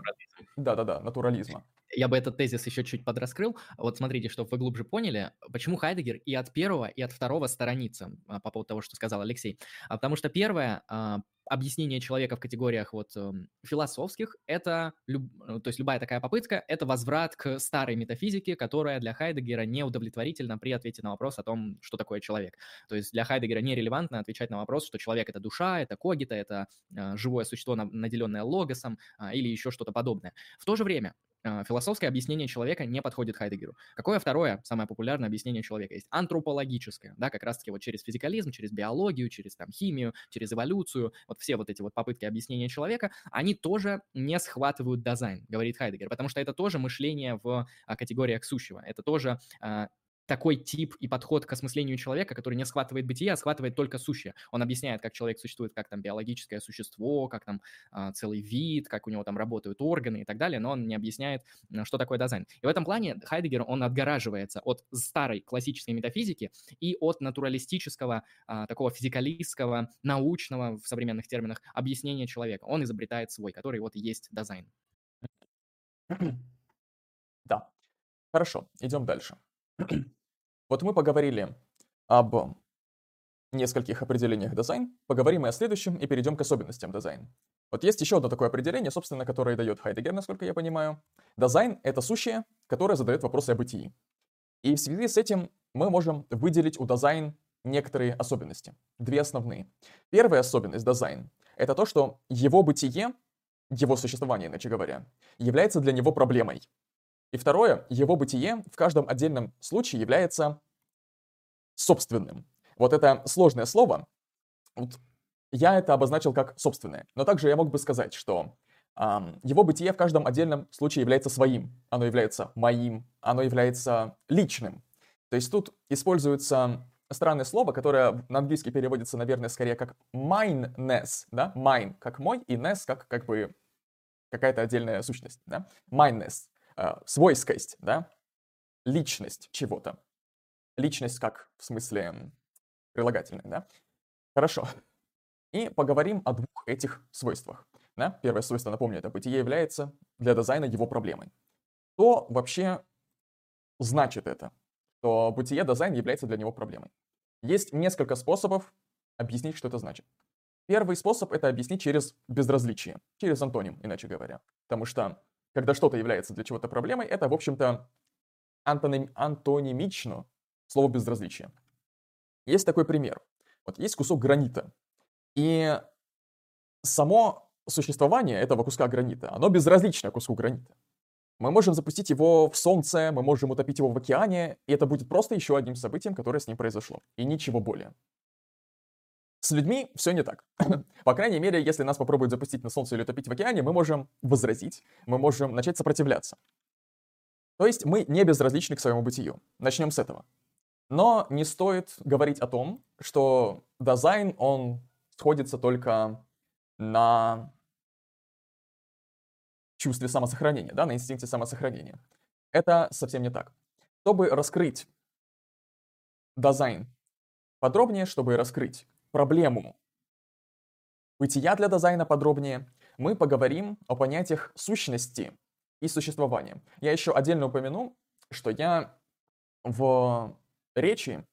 Да-да-да, натурализма. Я бы этот тезис еще чуть подраскрыл. Вот смотрите, чтобы вы глубже поняли, почему Хайдегер и от первого, и от второго сторонится а, по поводу того, что сказал Алексей. А потому что первое, объяснение человека в категориях вот э, философских, это, люб, э, то есть любая такая попытка, это возврат к старой метафизике, которая для Хайдегера неудовлетворительна при ответе на вопрос о том, что такое человек. То есть для Хайдегера нерелевантно отвечать на вопрос, что человек — это душа, это когита, это э, живое существо, наделенное логосом э, или еще что-то подобное. В то же время а, философское объяснение человека не подходит Хайдегеру. Какое второе, самое популярное объяснение человека есть? Антропологическое, да, как раз-таки вот через физикализм, через биологию, через там химию, через эволюцию, вот все вот эти вот попытки объяснения человека, они тоже не схватывают дизайн, говорит Хайдегер, потому что это тоже мышление в а, категориях сущего, это тоже а, такой тип и подход к осмыслению человека, который не схватывает бытие, а схватывает только сущее. Он объясняет, как человек существует как там биологическое существо, как там э, целый вид, как у него там работают органы и так далее, но он не объясняет, что такое дизайн. И в этом плане Хайдегер, он отгораживается от старой классической метафизики и от натуралистического, э, такого физикалистского, научного в современных терминах объяснения человека. Он изобретает свой, который вот и есть дизайн. Да. Хорошо, идем дальше. Вот мы поговорили об нескольких определениях дазайн, поговорим и о следующем и перейдем к особенностям дазайн. Вот есть еще одно такое определение, собственно, которое дает Хайдегер, насколько я понимаю. Дазайн — это сущее, которое задает вопросы о бытии. И в связи с этим мы можем выделить у дазайн некоторые особенности. Две основные. Первая особенность дазайн — это то, что его бытие, его существование, иначе говоря, является для него проблемой. И второе, его бытие в каждом отдельном случае является собственным. Вот это сложное слово, вот я это обозначил как собственное. Но также я мог бы сказать, что эм, его бытие в каждом отдельном случае является своим. Оно является моим, оно является личным. То есть тут используется странное слово, которое на английский переводится, наверное, скорее как mineness, да, mine как мой, и ness как как бы какая-то отдельная сущность, да, mineness. А, свойскость, да, личность чего-то. Личность как в смысле прилагательной, да. Хорошо. И поговорим о двух этих свойствах. Да? Первое свойство, напомню, это бытие является для дизайна его проблемой. Что вообще значит это? Что бытие дизайн является для него проблемой. Есть несколько способов объяснить, что это значит. Первый способ — это объяснить через безразличие, через антоним, иначе говоря. Потому что когда что-то является для чего-то проблемой, это, в общем-то, антоним, антонимично слову безразличие. Есть такой пример. Вот есть кусок гранита, и само существование этого куска гранита, оно безразлично куску гранита. Мы можем запустить его в солнце, мы можем утопить его в океане, и это будет просто еще одним событием, которое с ним произошло. И ничего более. С людьми все не так. <laughs> По крайней мере, если нас попробуют запустить на Солнце или утопить в океане, мы можем возразить, мы можем начать сопротивляться. То есть мы не безразличны к своему бытию. Начнем с этого. Но не стоит говорить о том, что дизайн, он сходится только на чувстве самосохранения, да, на инстинкте самосохранения. Это совсем не так. Чтобы раскрыть дизайн подробнее, чтобы раскрыть проблему бытия для дизайна подробнее, мы поговорим о понятиях сущности и существования. Я еще отдельно упомяну, что я в речи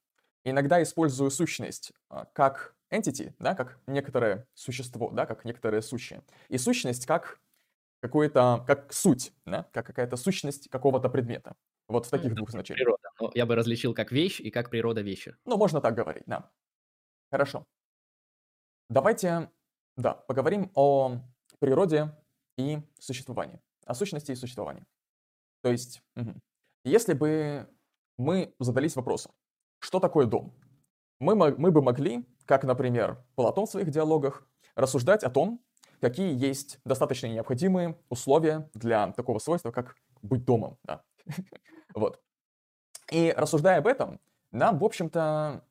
иногда использую сущность а, как entity, да, как некоторое существо, да, как некоторое сущее. И сущность как какое-то, как суть, да, как какая-то сущность какого-то предмета. Вот в таких ну, двух значениях. Природа. Ну, я бы различил как вещь и как природа вещи. Ну, можно так говорить, да. Хорошо. Давайте, да, поговорим о природе и существовании, о сущности и существовании. То есть, угу. если бы мы задались вопросом, что такое дом, мы, мы бы могли, как, например, Платон в своих диалогах, рассуждать о том, какие есть достаточно необходимые условия для такого свойства, как быть домом. Да. <laughs> Вот. И рассуждая об этом, нам, в общем-то,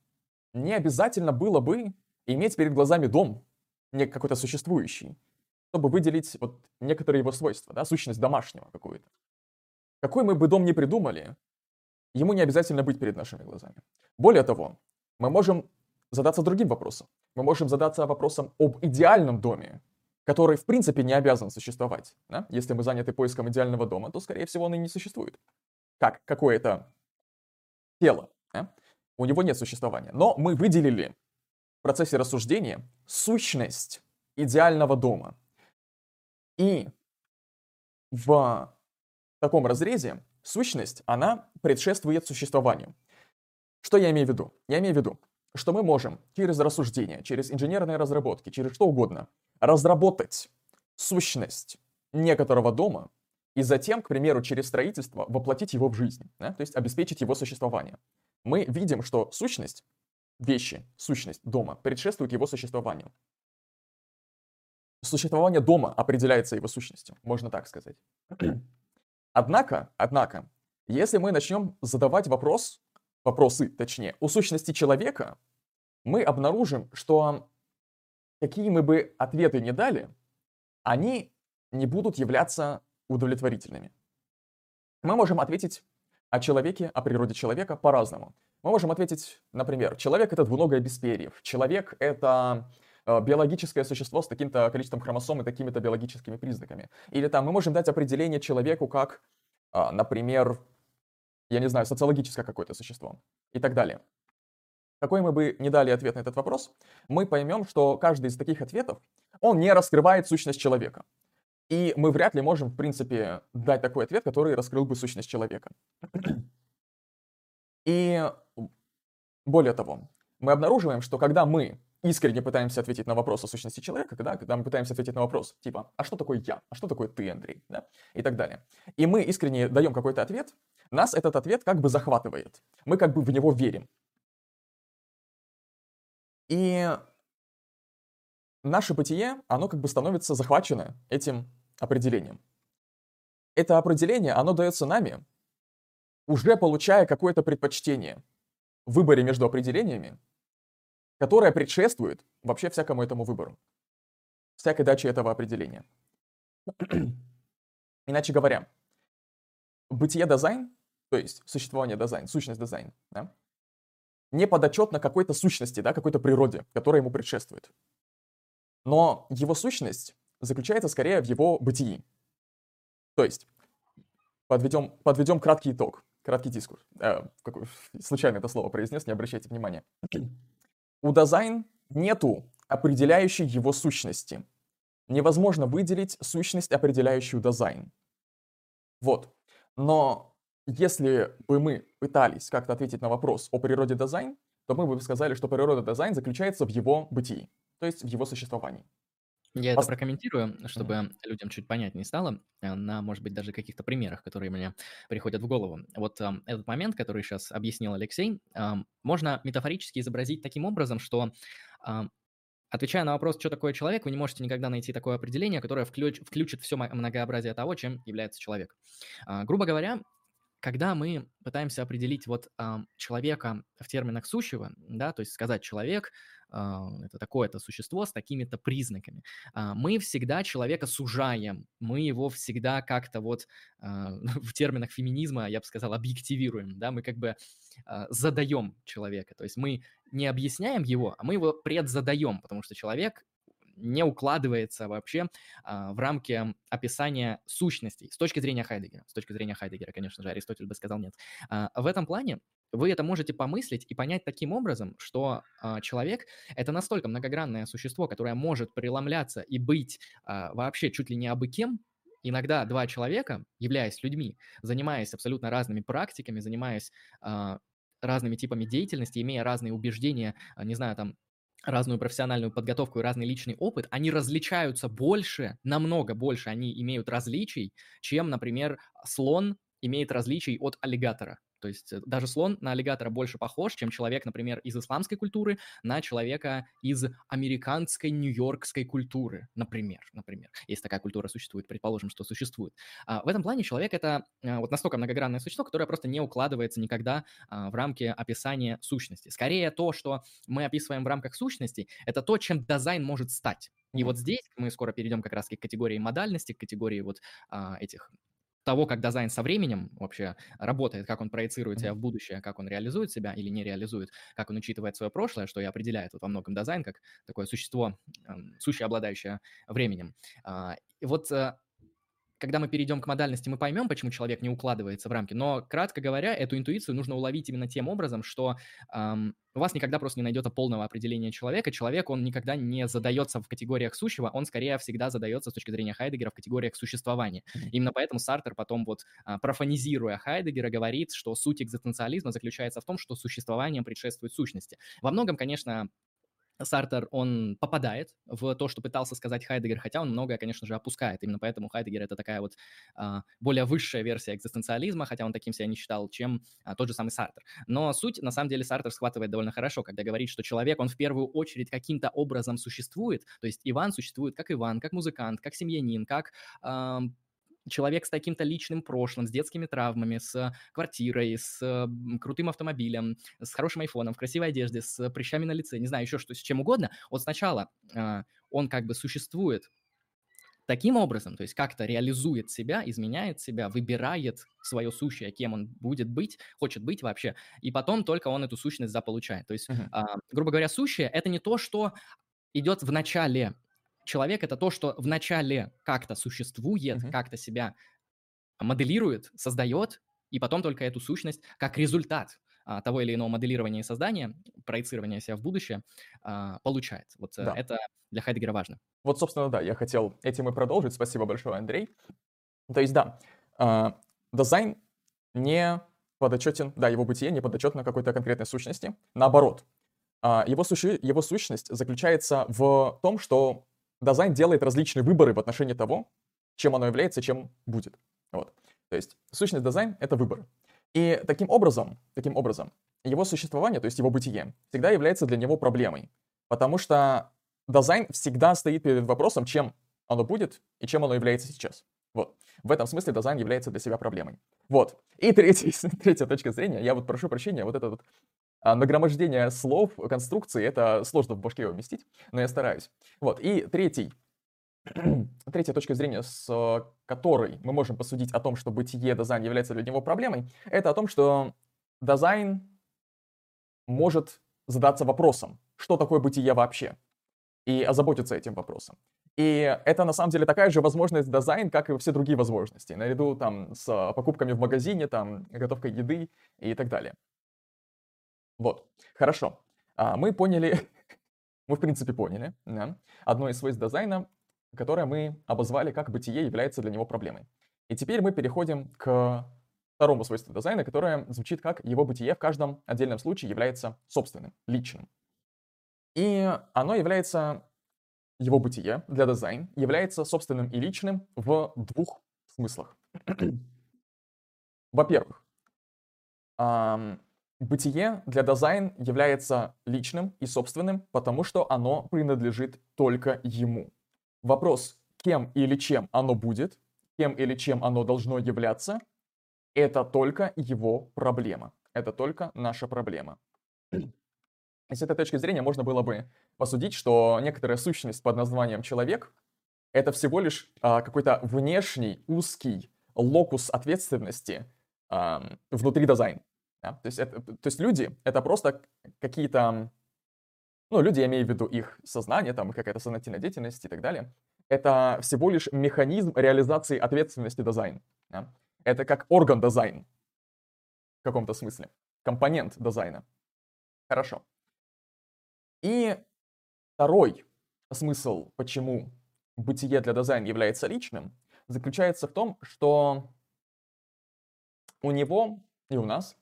не обязательно было бы иметь перед глазами дом, не какой-то существующий, чтобы выделить вот некоторые его свойства, да, сущность домашнего какую-то. Какой мы бы дом ни придумали, ему не обязательно быть перед нашими глазами. Более того, мы можем задаться другим вопросом. Мы можем задаться вопросом об идеальном доме, который в принципе не обязан существовать. Да? Если мы заняты поиском идеального дома, то, скорее всего, он и не существует. Как какое-то тело. Да? У него нет существования. Но мы выделили процессе рассуждения сущность идеального дома. И в таком разрезе сущность, она предшествует существованию. Что я имею в виду? Я имею в виду, что мы можем через рассуждение, через инженерные разработки, через что угодно разработать сущность некоторого дома и затем, к примеру, через строительство воплотить его в жизнь, да? то есть обеспечить его существование. Мы видим, что сущность вещи, сущность дома предшествует его существованию. Существование дома определяется его сущностью, можно так сказать. Однако, однако, если мы начнем задавать вопрос, вопросы, точнее, о сущности человека, мы обнаружим, что какие мы бы ответы не дали, они не будут являться удовлетворительными. Мы можем ответить о человеке, о природе человека по-разному. Мы можем ответить, например, человек — это двуногое без перьев, человек — это э, биологическое существо с таким-то количеством хромосом и такими-то биологическими признаками. Или там мы можем дать определение человеку как, а, например, я не знаю, социологическое какое-то существо и так далее. Какой мы бы не дали ответ на этот вопрос, мы поймем, что каждый из таких ответов, он не раскрывает сущность человека. И мы вряд ли можем, в принципе, дать такой ответ, который раскрыл бы сущность человека. И более того, мы обнаруживаем, что когда мы искренне пытаемся ответить на вопрос о сущности человека, да, когда мы пытаемся ответить на вопрос, типа, а что такое я, а что такое ты, Андрей, да, и так далее. И мы искренне даем какой-то ответ, нас этот ответ как бы захватывает. Мы как бы в него верим. И наше бытие, оно как бы становится захвачено этим определением. Это определение, оно дается нами, уже получая какое-то предпочтение выборе между определениями, которое предшествует вообще всякому этому выбору, всякой даче этого определения. <clears throat> Иначе говоря, бытие дизайн, то есть существование дизайн, сущность дизайн, да, не подотчетно какой-то сущности, да, какой-то природе, которая ему предшествует. Но его сущность заключается скорее в его бытии. То есть, подведем, подведем краткий итог, краткий дискурс. Э, какой, случайно это слово произнес, не обращайте внимания. У дазайн нету определяющей его сущности. Невозможно выделить сущность, определяющую дазайн. Вот. Но если бы мы пытались как-то ответить на вопрос о природе дазайн, то мы бы сказали, что природа дазайн заключается в его бытии, то есть в его существовании. Я это прокомментирую, чтобы людям чуть понятнее стало, э, на, может быть, даже каких-то примерах, которые мне приходят в голову. Вот э, этот момент, который сейчас объяснил Алексей, э, можно метафорически изобразить таким образом, что э, Отвечая на вопрос, что такое человек, вы не можете никогда найти такое определение, которое включ, включит все многообразие того, чем является человек. А, грубо говоря, когда мы пытаемся определить вот а, человека в терминах сущего, да, то есть сказать человек а, это такое-то существо с такими-то признаками, а, мы всегда человека сужаем, мы его всегда как-то вот а, <laughs> в терминах феминизма, я бы сказал, объективируем, да, мы как бы а, задаем человека, то есть мы не объясняем его, а мы его предзадаем, потому что человек не укладывается вообще а, в рамки описания сущностей с точки зрения Хайдегера. С точки зрения Хайдегера, конечно же, Аристотель бы сказал нет. А, в этом плане вы это можете помыслить и понять таким образом, что а, человек — это настолько многогранное существо, которое может преломляться и быть а, вообще чуть ли не абы кем, иногда два человека, являясь людьми, занимаясь абсолютно разными практиками, занимаясь а, разными типами деятельности, имея разные убеждения, не знаю, там, разную профессиональную подготовку и разный личный опыт, они различаются больше, намного больше они имеют различий, чем, например, слон имеет различий от аллигатора. То есть э, даже слон на аллигатора больше похож, чем человек, например, из исламской культуры на человека из американской, нью-йоркской культуры, например. Например, если такая культура существует, предположим, что существует. А, в этом плане человек это а, вот настолько многогранное существо, которое просто не укладывается никогда а, в рамки описания сущности. Скорее то, что мы описываем в рамках сущности, это то, чем дизайн может стать. И вот здесь мы скоро перейдем как раз к категории модальности, к категории вот а, этих того, как дизайн со временем вообще работает, как он проецирует себя в будущее, как он реализует себя или не реализует, как он учитывает свое прошлое, что и определяет вот во многом дизайн как такое существо, сущее, обладающее временем. А, и вот э, когда мы перейдем к модальности, мы поймем, почему человек не укладывается в рамки. Но, кратко говоря, эту интуицию нужно уловить именно тем образом, что эм, у вас никогда просто не найдется полного определения человека. Человек, он никогда не задается в категориях сущего, он скорее всегда задается с точки зрения Хайдегера в категориях существования. Именно поэтому Сартер потом вот, а, профанизируя Хайдегера, говорит, что суть экзистенциализма заключается в том, что существование предшествует сущности. Во многом, конечно, Сартер, он попадает в то, что пытался сказать Хайдегер, хотя он многое, конечно же, опускает. Именно поэтому Хайдегер — это такая вот а, более высшая версия экзистенциализма, хотя он таким себя не считал, чем а, тот же самый Сартер. Но суть, на самом деле, Сартер схватывает довольно хорошо, когда говорит, что человек, он в первую очередь каким-то образом существует, то есть Иван существует как Иван, как музыкант, как семьянин, как человек с таким-то личным прошлым, с детскими травмами, с квартирой, с крутым автомобилем, с хорошим айфоном, в красивой одежде, с прыщами на лице, не знаю, еще что, с чем угодно, вот сначала э, он как бы существует таким образом, то есть как-то реализует себя, изменяет себя, выбирает свое сущее, кем он будет быть, хочет быть вообще, и потом только он эту сущность заполучает. То есть, uh-huh. а, грубо говоря, сущее — это не то, что идет в начале человек это то, что вначале как-то существует, uh-huh. как-то себя моделирует, создает, и потом только эту сущность как результат а, того или иного моделирования и создания, проецирования себя в будущее а, получает. Вот э, да. это для Хайдегера важно. Вот, собственно, да, я хотел этим и продолжить. Спасибо большое, Андрей. То есть, да, а, дизайн не подотчетен, да, его бытие не подотчетно какой-то конкретной сущности. Наоборот, а, его, суще, его сущность заключается в том, что дазайн делает различные выборы в отношении того, чем оно является, чем будет. Вот. То есть сущность дазайн — это выбор. И таким образом, таким образом, его существование, то есть его бытие, всегда является для него проблемой. Потому что дазайн всегда стоит перед вопросом, чем оно будет и чем оно является сейчас. Вот. В этом смысле дазайн является для себя проблемой. Вот. И третья, <laughs> третья точка зрения, я вот прошу прощения, вот это вот а, нагромождение слов, конструкции, это сложно в башке уместить, но я стараюсь. Вот, и третий, <clears throat> третья точка зрения, с которой мы можем посудить о том, что бытие дизайн является для него проблемой, это о том, что дизайн может задаться вопросом, что такое бытие вообще, и озаботиться этим вопросом. И это на самом деле такая же возможность дизайн, как и все другие возможности, наряду там с покупками в магазине, там, готовкой еды и так далее. Вот, хорошо. А, мы поняли, <laughs> мы в принципе поняли, да, одно из свойств дизайна, которое мы обозвали как бытие является для него проблемой. И теперь мы переходим к второму свойству дизайна, которое звучит как его бытие в каждом отдельном случае является собственным, личным. И оно является, его бытие для дизайна является собственным и личным в двух смыслах. <clears throat> Во-первых, Бытие для дизайн является личным и собственным, потому что оно принадлежит только ему. Вопрос, кем или чем оно будет, кем или чем оно должно являться, это только его проблема. Это только наша проблема. с этой точки зрения можно было бы посудить, что некоторая сущность под названием человек — это всего лишь а, какой-то внешний, узкий локус ответственности а, внутри дазайна. Да? То, есть это, то есть люди — это просто какие-то... Ну, люди, я имею в виду их сознание, там, какая-то сознательная деятельность и так далее. Это всего лишь механизм реализации ответственности дазайн. Да? Это как орган дазайн в каком-то смысле. Компонент дазайна. Хорошо. И второй смысл, почему бытие для дазайна является личным, заключается в том, что у него и у нас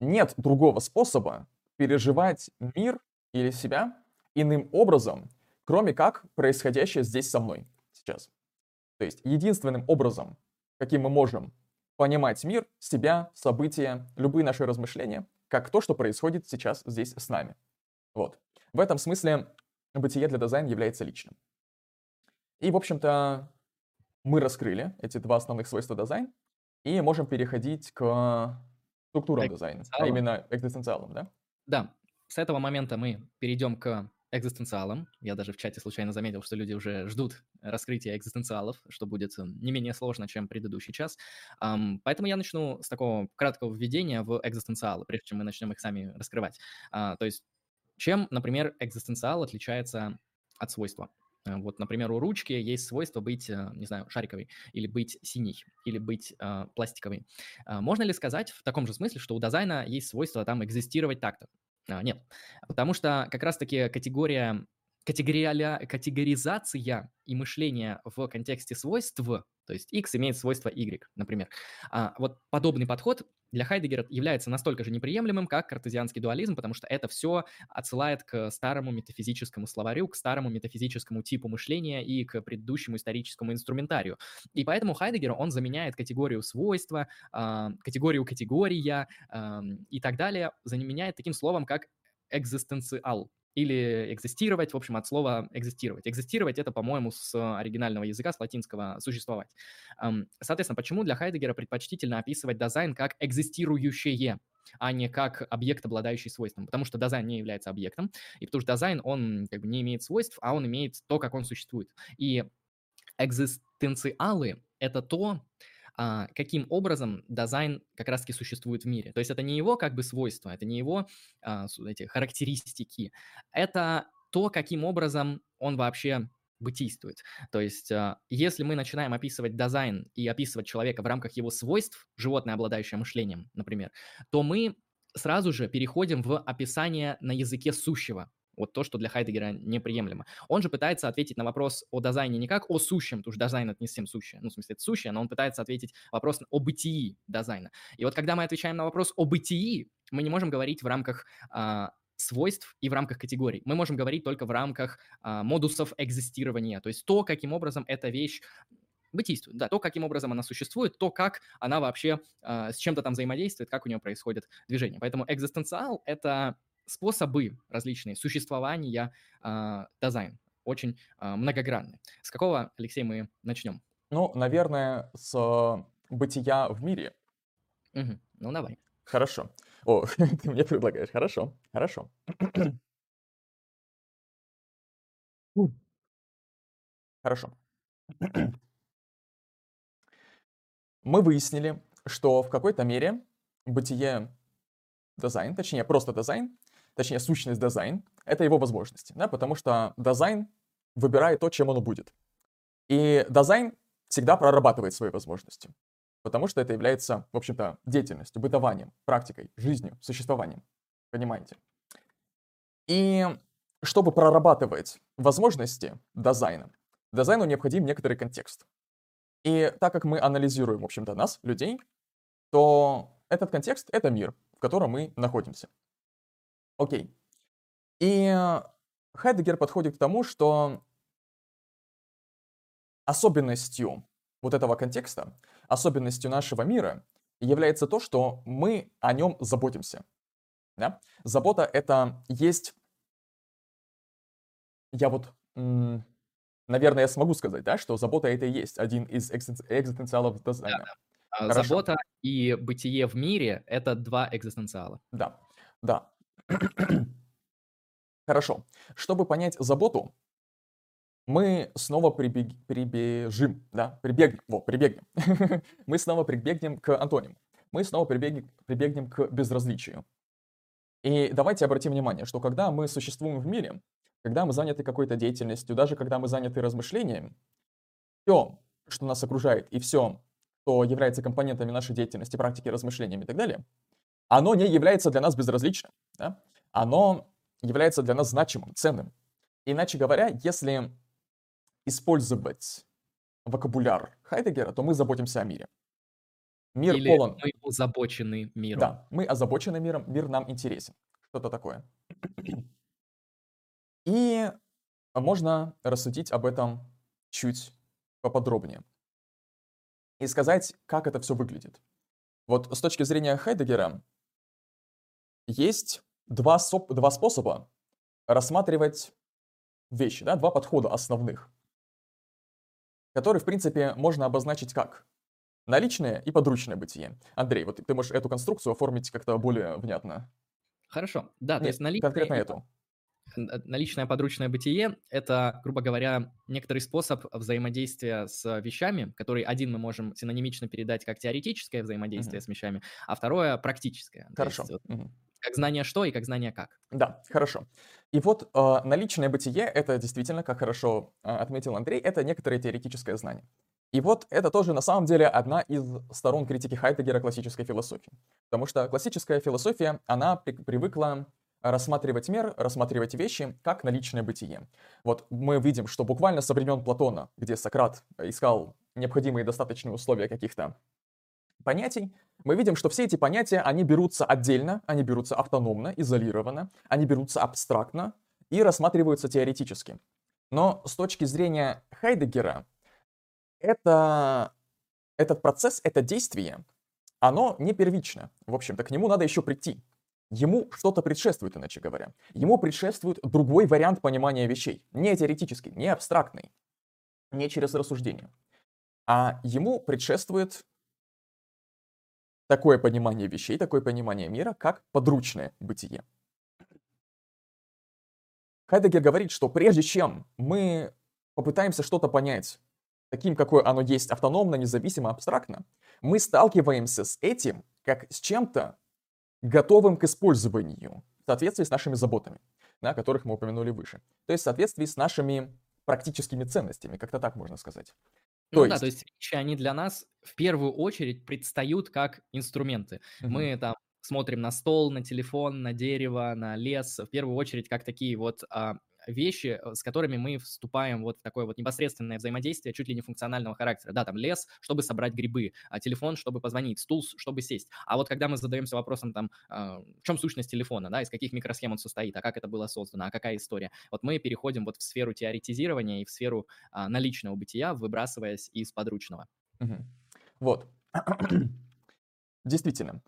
нет другого способа переживать мир или себя иным образом, кроме как происходящее здесь со мной сейчас. То есть единственным образом, каким мы можем понимать мир, себя, события, любые наши размышления, как то, что происходит сейчас здесь с нами. Вот. В этом смысле бытие для дизайна является личным. И, в общем-то, мы раскрыли эти два основных свойства дизайн и можем переходить к структурам дизайна, а именно экзистенциалам, да? Да, с этого момента мы перейдем к экзистенциалам. Я даже в чате случайно заметил, что люди уже ждут раскрытия экзистенциалов, что будет эм, не менее сложно, чем предыдущий час. Поэтому я начну с такого краткого введения в экзистенциалы, прежде чем мы начнем их сами раскрывать. Uh, то есть чем, например, экзистенциал отличается от свойства? Э, вот, например, у ручки есть свойство быть, э, не знаю, шариковой, или быть синей, или быть э, пластиковой. Э, можно ли сказать в таком же смысле, что у дизайна есть свойство там экзистировать так-то? Э, нет, потому что как раз-таки категория категориаля, категоризация и мышление в контексте свойств, то есть x имеет свойство y, например. А, вот подобный подход для Хайдегера является настолько же неприемлемым, как картезианский дуализм, потому что это все отсылает к старому метафизическому словарю, к старому метафизическому типу мышления и к предыдущему историческому инструментарию. И поэтому Хайдегер, он заменяет категорию свойства, э, категорию категория и так далее, заменяет таким словом, как экзистенциал, или экзистировать, в общем, от слова экзистировать. Экзистировать это, по-моему, с оригинального языка, с латинского существовать. Соответственно, почему для Хайдегера предпочтительно описывать дазайн как экзистирующее, а не как объект, обладающий свойством, потому что дазайн не является объектом, и потому что дазайн, он как бы не имеет свойств, а он имеет то, как он существует. И экзистенциалы — это то, каким образом дазайн как раз-таки существует в мире. То есть это не его как бы свойства, это не его а, эти характеристики, это то, каким образом он вообще бытийствует. То есть, а, если мы начинаем описывать дизайн и описывать человека в рамках его свойств, животное, обладающее мышлением, например, то мы сразу же переходим в описание на языке сущего. Вот то, что для Хайдегера неприемлемо. Он же пытается ответить на вопрос о дизайне не как о сущем, потому что дизайн это не совсем сущее, ну, в смысле, это сущее, но он пытается ответить вопрос о бытии дизайна. И вот когда мы отвечаем на вопрос о бытии, мы не можем говорить в рамках а, свойств и в рамках категорий. Мы можем говорить только в рамках а, модусов экзистирования, то есть то, каким образом эта вещь бытийствует, да, то, каким образом она существует, то, как она вообще э, с чем-то там взаимодействует, как у нее происходит движение. Поэтому экзистенциал — это способы различные существования э, дизайн очень э, многогранны. С какого, Алексей, мы начнем? Ну, наверное, с бытия в мире. Угу. Ну, давай. Хорошо. О, <laughs> ты мне предлагаешь. Хорошо, хорошо. Хорошо. Мы выяснили, что в какой-то мере бытие дазайн, точнее, просто дазайн, точнее, сущность дазайн, это его возможности, да, потому что дазайн выбирает то, чем он будет. И дазайн всегда прорабатывает свои возможности, потому что это является, в общем-то, деятельностью, бытованием, практикой, жизнью, существованием. Понимаете? И чтобы прорабатывать возможности дизайна, дизайну необходим некоторый контекст. И так как мы анализируем, в общем-то, нас, людей, то этот контекст — это мир, в котором мы находимся. Окей. И Хайдегер подходит к тому, что особенностью вот этого контекста, особенностью нашего мира является то, что мы о нем заботимся. Да? Забота — это есть... Я вот, наверное, я смогу сказать, да, что забота — это и есть один из экзистенциалов дизайна. Да, да. А забота и бытие в мире — это два экзистенциала. Да, да. <clears throat> Хорошо. Чтобы понять заботу, мы снова прибег... прибежим, да, прибегнем, вот, <laughs> прибегнем. мы снова прибегнем к антониму. Мы снова прибегнем, прибегнем к безразличию. И давайте обратим внимание, что когда мы существуем в мире, когда мы заняты какой-то деятельностью, даже когда мы заняты размышлением, все, что нас окружает, и все, что является компонентами нашей деятельности, практики, размышлениями и так далее, оно не является для нас безразличным. Да? Оно является для нас значимым, ценным. Иначе говоря, если использовать вокабуляр Хайдегера, то мы заботимся о мире. Мир Или полон... мы озабочены миром. Да, мы озабочены миром, мир нам интересен. Что-то такое. И можно рассудить об этом чуть поподробнее. и сказать, как это все выглядит. Вот с точки зрения Хайдегера есть два, соп, два способа рассматривать вещи, да, два подхода основных, которые, в принципе, можно обозначить как наличное и подручное бытие. Андрей, вот ты можешь эту конструкцию оформить как-то более внятно. Хорошо, да, Нет, то есть наличное... Конкретно эту. Э, наличное подручное бытие — это, грубо говоря, некоторый способ взаимодействия с вещами, который один мы можем синонимично передать как теоретическое взаимодействие uh-huh. с вещами, а второе — практическое. Хорошо. Есть, вот, uh-huh. Как знание что и как знание как. Да, хорошо. И вот э, наличное бытие — это действительно, как хорошо э, отметил Андрей, это некоторое теоретическое знание. И вот это тоже на самом деле одна из сторон критики Хайдегера классической философии. Потому что классическая философия, она при- привыкла рассматривать мир, рассматривать вещи как наличное бытие. Вот мы видим, что буквально со времен Платона, где Сократ искал необходимые достаточные условия каких-то понятий, мы видим, что все эти понятия, они берутся отдельно, они берутся автономно, изолированно, они берутся абстрактно и рассматриваются теоретически. Но с точки зрения Хайдегера, это, этот процесс, это действие, оно не первично. В общем-то, к нему надо еще прийти. Ему что-то предшествует, иначе говоря. Ему предшествует другой вариант понимания вещей. Не теоретический, не абстрактный, не через рассуждение. А ему предшествует такое понимание вещей, такое понимание мира, как подручное бытие. Хайдегер говорит, что прежде чем мы попытаемся что-то понять таким, какое оно есть, автономно, независимо, абстрактно, мы сталкиваемся с этим, как с чем-то готовым к использованию в соответствии с нашими заботами, о которых мы упомянули выше. То есть в соответствии с нашими практическими ценностями, как-то так можно сказать. Ну то да, есть... то есть вещи, они для нас в первую очередь предстают как инструменты. Угу. Мы там смотрим на стол, на телефон, на дерево, на лес, в первую очередь как такие вот а, вещи, э, с которыми мы вступаем вот в такое вот непосредственное взаимодействие чуть ли не функционального характера. Да, там лес, чтобы собрать грибы, а телефон, чтобы позвонить, стул, чтобы сесть. А вот когда мы задаемся вопросом там, а, в чем сущность телефона, да, из каких микросхем он состоит, а как это было создано, а какая история, вот мы переходим вот в сферу теоретизирования и в сферу а, наличного бытия, выбрасываясь из подручного. Вот. <clears throat> Действительно.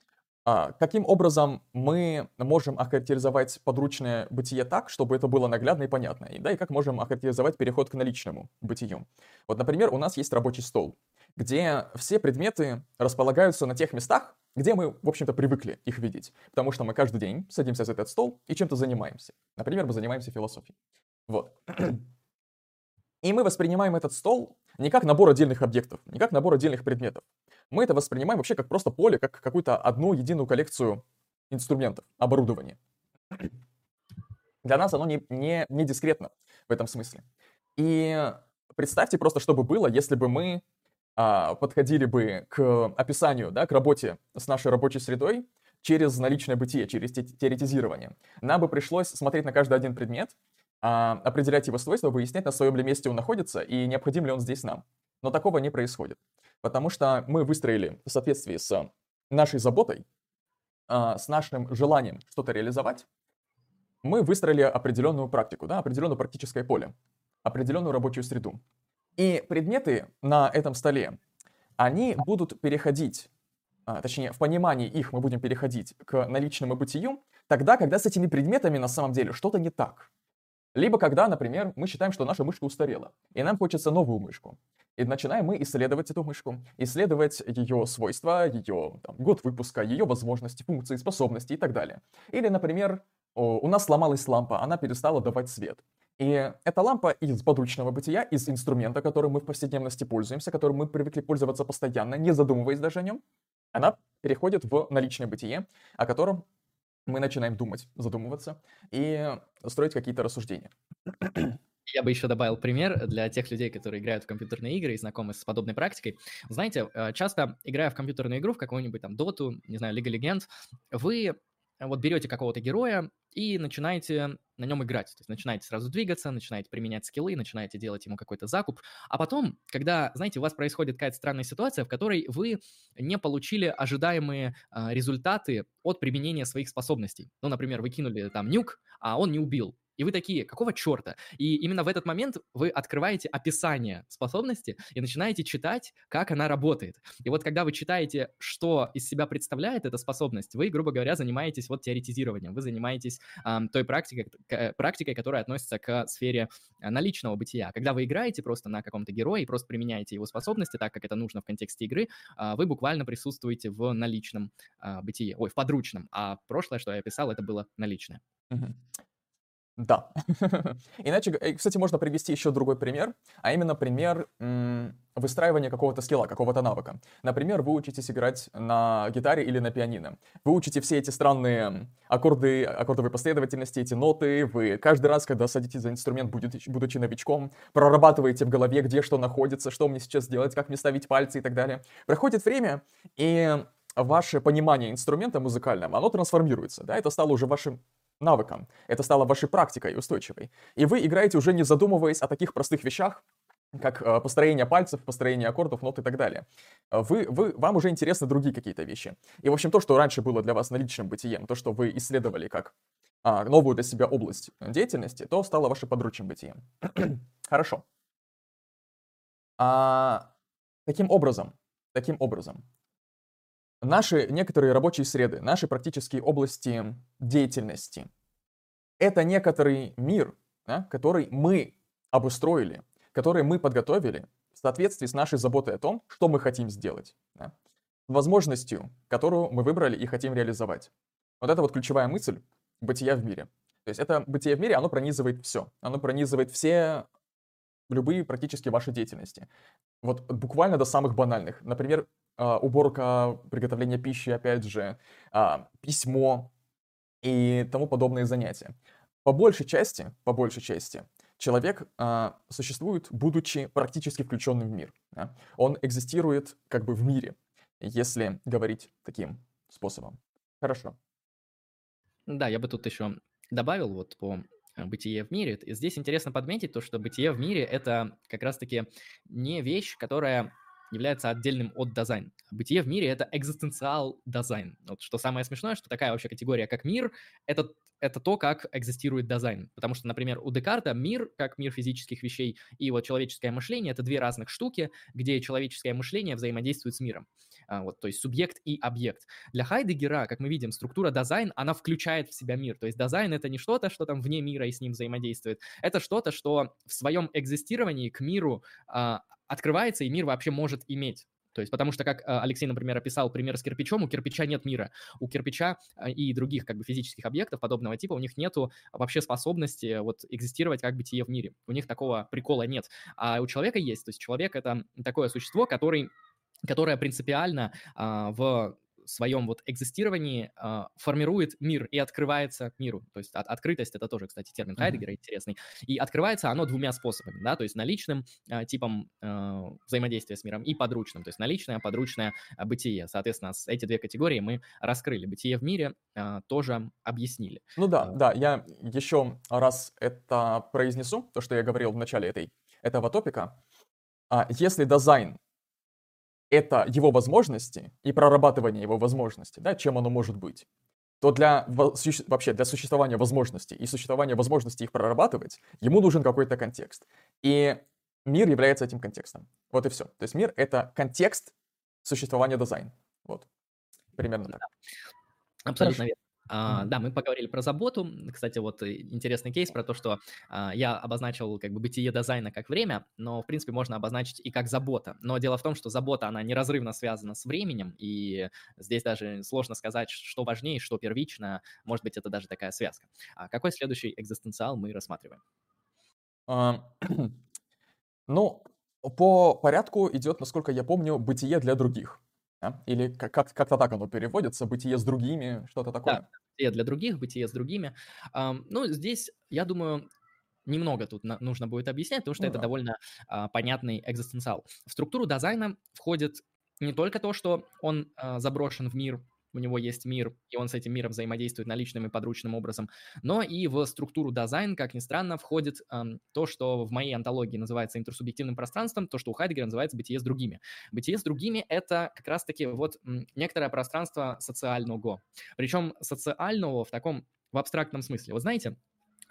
А, каким образом мы можем охарактеризовать подручное бытие так, чтобы это было наглядно и понятно? И, да, и как можем охарактеризовать переход к наличному бытию? Вот, например, у нас есть рабочий стол, где все предметы располагаются на тех местах, где мы, в общем-то, привыкли их видеть. Потому что мы каждый день садимся за этот стол и чем-то занимаемся. Например, мы занимаемся философией. Вот. <clears throat> И мы воспринимаем этот стол не как набор отдельных объектов, не как набор отдельных предметов, мы это воспринимаем вообще как просто поле, как какую-то одну единую коллекцию инструментов, оборудования. Для нас оно не, не, не дискретно в этом смысле. И представьте просто, что бы было, если бы мы а, подходили бы к описанию, да, к работе с нашей рабочей средой через наличное бытие, через теоретизирование. Нам бы пришлось смотреть на каждый один предмет, а, определять его свойства, выяснять, на своем ли месте он находится и необходим ли он здесь нам. Но такого не происходит потому что мы выстроили в соответствии с нашей заботой, а, с нашим желанием что-то реализовать, мы выстроили определенную практику, да, определенное практическое поле, определенную рабочую среду. И предметы на этом столе, они будут переходить, а, точнее, в понимании их мы будем переходить к наличному бытию, тогда, когда с этими предметами на самом деле что-то не так. Либо когда, например, мы считаем, что наша мышка устарела, и нам хочется новую мышку. И начинаем мы исследовать эту мышку, исследовать ее свойства, ее там, год выпуска, ее возможности, функции, способности и так далее. Или, например, у нас сломалась лампа, она перестала давать свет. И эта лампа из подручного бытия, из инструмента, которым мы в повседневности пользуемся, которым мы привыкли пользоваться постоянно, не задумываясь даже о нем, она переходит в наличное бытие, о котором мы начинаем думать, задумываться и строить какие-то рассуждения. Я бы еще добавил пример для тех людей, которые играют в компьютерные игры и знакомы с подобной практикой. Знаете, э, часто играя в компьютерную игру, в какую-нибудь там доту, не знаю, of Legends, вы вот берете какого-то героя и начинаете на нем играть. То есть начинаете сразу двигаться, начинаете применять скиллы, начинаете делать ему какой-то закуп. А потом, когда, знаете, у вас происходит какая-то странная ситуация, в которой вы не получили ожидаемые э, результаты от применения своих способностей. Ну, например, вы кинули там нюк, а он не убил И вы такие, какого черта? И именно в этот момент вы открываете описание способности и начинаете читать, как она работает. И вот когда вы читаете, что из себя представляет эта способность, вы, грубо говоря, занимаетесь вот теоретизированием, вы занимаетесь э, той практикой, практикой, которая относится к сфере э, наличного бытия. Когда вы играете просто на каком-то герое и просто применяете его способности так, как это нужно в контексте игры, э, вы буквально присутствуете в наличном э, бытие, ой, в подручном. А прошлое, что я описал, это было наличное. Да. <laughs> Иначе, э, кстати, можно привести еще другой пример, а именно пример выстраивания какого-то скилла, какого-то навыка. Например, вы учитесь играть на гитаре или на пианино. Вы учите все эти странные аккорды, аккордовые последовательности, эти ноты. Вы каждый раз, когда садитесь за инструмент, будучи, новичком, прорабатываете в голове, где что находится, что мне сейчас делать, как мне ставить пальцы и так далее. Проходит время, и ваше понимание инструмента музыкального, оно трансформируется, да, это стало уже вашим навыком, это стало вашей практикой устойчивой. И вы играете уже не задумываясь о таких простых вещах, как э, построение пальцев, построение аккордов, нот и так далее. Вы, вы, вам уже интересны другие какие-то вещи. И, в общем, то, что раньше было для вас наличным бытием, то, что вы исследовали как а, новую для себя область деятельности, то стало вашим подручным бытием. <clears throat> Хорошо. А, таким образом, таким образом, Наши некоторые рабочие среды, наши практические области деятельности — это некоторый мир, да, который мы обустроили, который мы подготовили в соответствии с нашей заботой о том, что мы хотим сделать, да, возможностью, которую мы выбрали и хотим реализовать. Вот это вот ключевая мысль бытия в мире. То есть это бытие в мире, оно пронизывает все. Оно пронизывает все любые практически ваши деятельности. Вот буквально до самых банальных. Например, уборка, приготовление пищи, опять же, а, письмо и тому подобные занятия. По большей части, по большей части, человек а, существует, будучи практически включенным в мир. Он экзистирует как бы в мире, если говорить таким способом. Хорошо. Да, я бы тут еще добавил вот по бытие в мире. И здесь интересно подметить то, что бытие в мире — это как раз-таки не вещь, которая является отдельным от дизайн. Бытие в мире — это экзистенциал дизайн. Вот что самое смешное, что такая вообще категория, как мир, это, это то, как экзистирует дизайн. Потому что, например, у Декарта мир, как мир физических вещей, и вот человеческое мышление — это две разных штуки, где человеческое мышление взаимодействует с миром. А, вот, то есть субъект и объект. Для Хайдегера, как мы видим, структура дизайн, она включает в себя мир. То есть дизайн — это не что-то, что там вне мира и с ним взаимодействует. Это что-то, что в своем экзистировании к миру а, открывается, и мир вообще может иметь. То есть, потому что, как а, Алексей, например, описал пример с кирпичом, у кирпича нет мира. У кирпича а, и других как бы физических объектов подобного типа у них нету вообще способности вот экзистировать как бытие в мире. У них такого прикола нет. А у человека есть. То есть человек — это такое существо, который которое принципиально а, в своем вот экзистировании э, формирует мир и открывается миру. То есть от, открытость это тоже, кстати, термин Хайдегера mm-hmm. интересный. И открывается оно двумя способами, да, то есть наличным э, типом э, взаимодействия с миром и подручным, то есть наличное, подручное э, бытие. Соответственно, эти две категории мы раскрыли. Бытие в мире э, тоже объяснили. Ну да, да, я еще раз это произнесу, то, что я говорил в начале этой, этого топика. А, если дизайн это его возможности и прорабатывание его возможностей, да, чем оно может быть, то для вообще для существования возможностей и существования возможности их прорабатывать, ему нужен какой-то контекст. И мир является этим контекстом. Вот и все. То есть мир — это контекст существования дизайна. Вот. Примерно так. Абсолютно верно. А. Да, мы поговорили про заботу. Кстати, вот э, интересный кейс про то, что а, я обозначил как бы бытие дизайна как время, но в принципе можно обозначить и как забота. Но дело в том, что забота, она неразрывно связана с временем, и здесь даже сложно сказать, что важнее, что первично. Может быть, это даже такая связка. А какой следующий экзистенциал мы рассматриваем? <clears throat> ну, по порядку идет, насколько я помню, бытие для других. Да? Или как- как-то так оно переводится, бытие с другими, что-то такое. Да, бытие для других, бытие с другими. Ну, здесь, я думаю, немного тут нужно будет объяснять, потому что Ну это да. довольно а, понятный экзистенциал. В структуру дизайна входит не только то, что он а, заброшен в мир у него есть мир, и он с этим миром взаимодействует наличным и подручным образом. Но и в структуру дизайн, как ни странно, входит эм, то, что в моей антологии называется интерсубъективным пространством, то, что у Хайдегера называется бытие с другими. Бытие с другими — это как раз-таки вот некоторое пространство социального. Причем социального в таком, в абстрактном смысле. Вот знаете,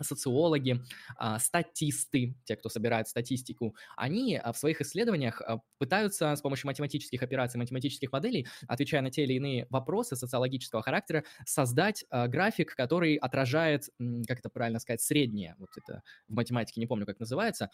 социологи, а, статисты, те, кто собирает статистику, они а, в своих исследованиях а, пытаются с помощью математических операций, математических моделей, отвечая на те или иные вопросы социологического характера, создать график, который отражает, как это правильно сказать, среднее, вот это в математике не помню, как называется,